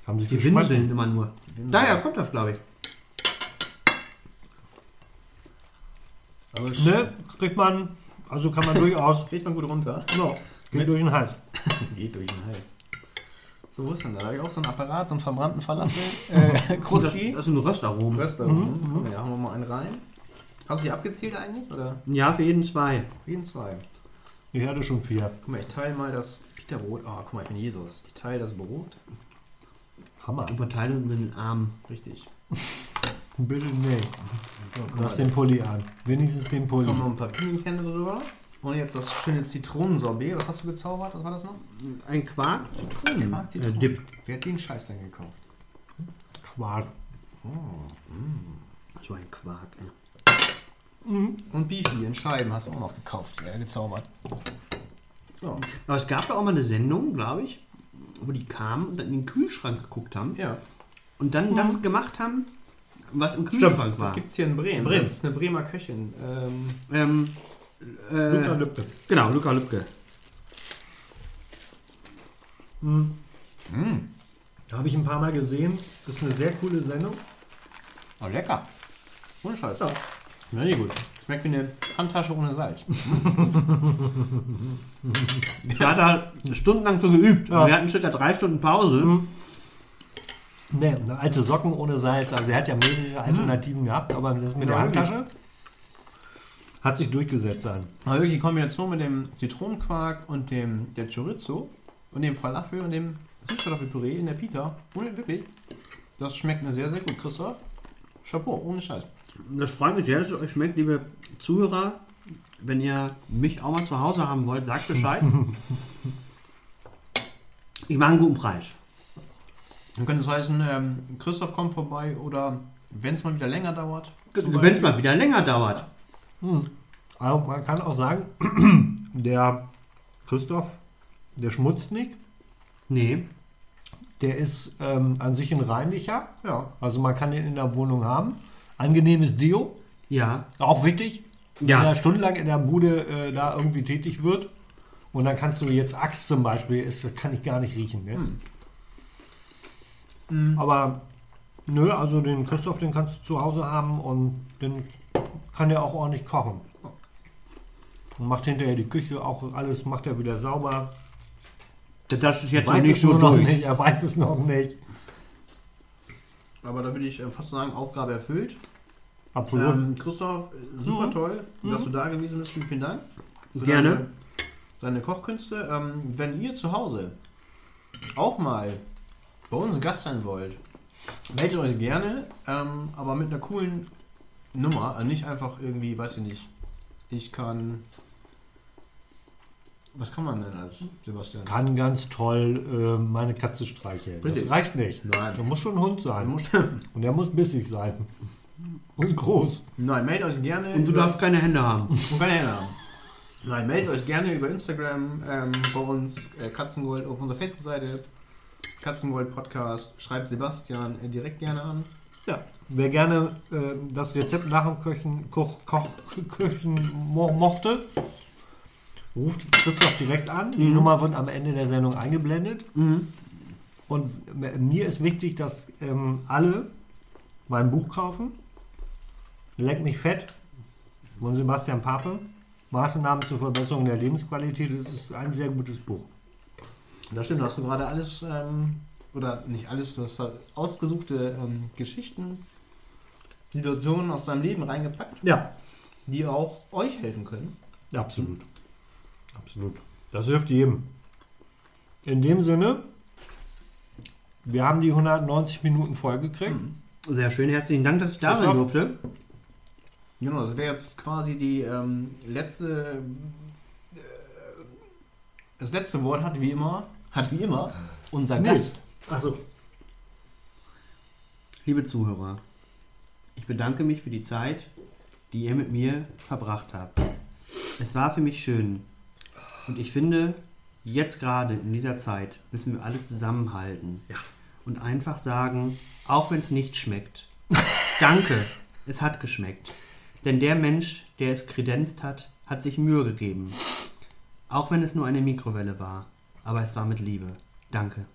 haben sich Die winseln immer nur. Daher kommt das, glaube ich. Aber Ne? Kriegt man, also kann man durchaus. Kriegt man gut runter. No, geht durch den Hals. Geht durch den Hals. So, wo ist denn da? Da habe ich auch so einen Apparat, so einen verbrannten Falafel. Äh, Das, Krusti. das sind Röstaromen. Röstaromen. Komm, Ja, haben wir mal einen rein. Hast du hier abgezählt eigentlich? Oder? Ja, für jeden zwei. Für jeden zwei. Ich hatte schon vier. Guck mal, ich teile mal das Peterbrot. Ah, guck mal, ich bin Jesus. Ich teile das Brot. Hammer. Und verteilen uns in den Arm. Richtig. Bitte nee. So, guck Lass den Pulli an. Wenigstens den Pulli. noch ein paar Pinienkerne drüber. Und jetzt das schöne Zitronensorbet. Was hast du gezaubert? Was war das noch? Ein Quark, Zitronen. Quark, Äh, Zitronen. Dip. Wer hat den Scheiß denn gekauft? Quark. So ein Quark, ey. Und Beefy in Scheiben hast du auch noch gekauft. Ja, gezaubert. So. Aber es gab da auch mal eine Sendung, glaube ich, wo die kamen und dann in den Kühlschrank geguckt haben Ja. und dann das gemacht haben, was im Kühlschrank Das war. gibt es hier in Bremen. Bremen. Das ist eine Bremer Köchin. Ähm, Ähm, äh, Luca Lübke. Genau, Luca Lübke. Habe ich ein paar Mal gesehen. Das ist eine sehr coole Sendung. oh, lecker. Ohne Scheiß. Ja. Ja, nee, gut. Schmeckt wie eine Handtasche ohne Salz. Da hat er stundenlang für geübt. Ja. Wir hatten circa drei Stunden Pause. Ne, eine alte Socken ohne Salz. Also er hat ja mehrere Alternativen gehabt, aber das mit Ja, der Handtasche hat sich durchgesetzt dann. Aber wirklich die Kombination mit dem Zitronenquark und dem der Chorizo und dem Falafel und dem Süßkartoffelpüree in der Pita. Ohne wirklich. Das schmeckt mir sehr, sehr gut, Christoph. Chapeau, ohne Scheiß. Das freut mich sehr, dass es euch schmeckt, liebe Zuhörer. Wenn ihr mich auch mal zu Hause haben wollt, sagt Bescheid. ich mache einen guten Preis. Dann könnte es heißen, ähm, Christoph kommt vorbei oder wenn es mal wieder länger dauert. Wenn es mal wieder länger dauert. Also man kann auch sagen, der Christoph, der schmutzt nicht. Nee. Der ist ähm, an sich ein reinlicher. Ja. Also man kann den in der Wohnung haben. Angenehmes Deo, Ja. auch wichtig. Ja. Wenn er stundenlang in der Bude äh, da irgendwie tätig wird. Und dann kannst du jetzt Axt zum Beispiel, ist, das kann ich gar nicht riechen. Ne? Mhm. Aber nö, also den Christoph, den kannst du zu Hause haben und den kann der auch ordentlich kochen. Und macht hinterher die Küche auch alles, macht er wieder sauber. Das ist jetzt noch weiß nicht so durch. nicht, er weiß es noch nicht. Aber da würde ich äh, fast sagen, Aufgabe erfüllt. Absolut. Ähm, Christoph, äh, super Mhm. toll, dass du da gewesen bist. Vielen, vielen Dank. für Gerne. Deine, deine Kochkünste. Ähm, wenn ihr zu Hause auch mal bei uns Gast sein wollt, meldet euch gerne, ähm, aber mit einer coolen Nummer. Also nicht einfach irgendwie, weiß ich nicht, ich kann. Was kann man denn als Sebastian? Kann ganz toll äh, meine Katze streicheln. Richtig. Das reicht nicht. Nein. Der muss schon ein Hund sein. Und der muss bissig sein. Und groß. Nein, meldet euch gerne. Und du über- darfst keine Hände haben. Und keine Hände haben. Nein, meldet euch gerne über Instagram ähm, bei uns, äh, Katzengold, auf unserer Facebook-Seite, Katzengold Podcast. Schreibt Sebastian äh, direkt gerne an. Ja. Wer gerne äh, das Rezept nach dem Köchen, Koch, Koch, Köchen mo mochte, ruft Christoph direkt an. Die Mhm. Nummer wird am Ende der Sendung eingeblendet. Mhm. Und m- mir ist wichtig, dass ähm, alle mein Buch kaufen. Leck mich fett von Sebastian Pape. Maßnahmen zur Verbesserung der Lebensqualität. Das ist ein sehr gutes Buch. Das stimmt, hast du gerade alles, ähm, oder nicht alles, du hast halt ausgesuchte ähm, Geschichten, Situationen aus deinem Leben reingepackt, Ja, die auch euch helfen können. absolut. Absolut. Das hilft jedem. In dem Sinne, wir haben die 190 Minuten voll gekriegt. Sehr schön, herzlichen Dank, dass ich da sein Christoph? durfte. Genau, das wäre jetzt quasi die ähm, letzte. Äh, das letzte Wort hat wie immer, hat wie immer unser. Gast. Achso. Liebe Zuhörer, ich bedanke mich für die Zeit, die ihr mit mir verbracht habt. Es war für mich schön. Und ich finde, jetzt gerade in dieser Zeit müssen wir alle zusammenhalten. Und einfach sagen, auch wenn es nicht schmeckt, danke, es hat geschmeckt. Denn der Mensch, der es kredenzt hat, hat sich Mühe gegeben. Auch wenn es nur eine Mikrowelle war. Aber es war mit Liebe. Danke.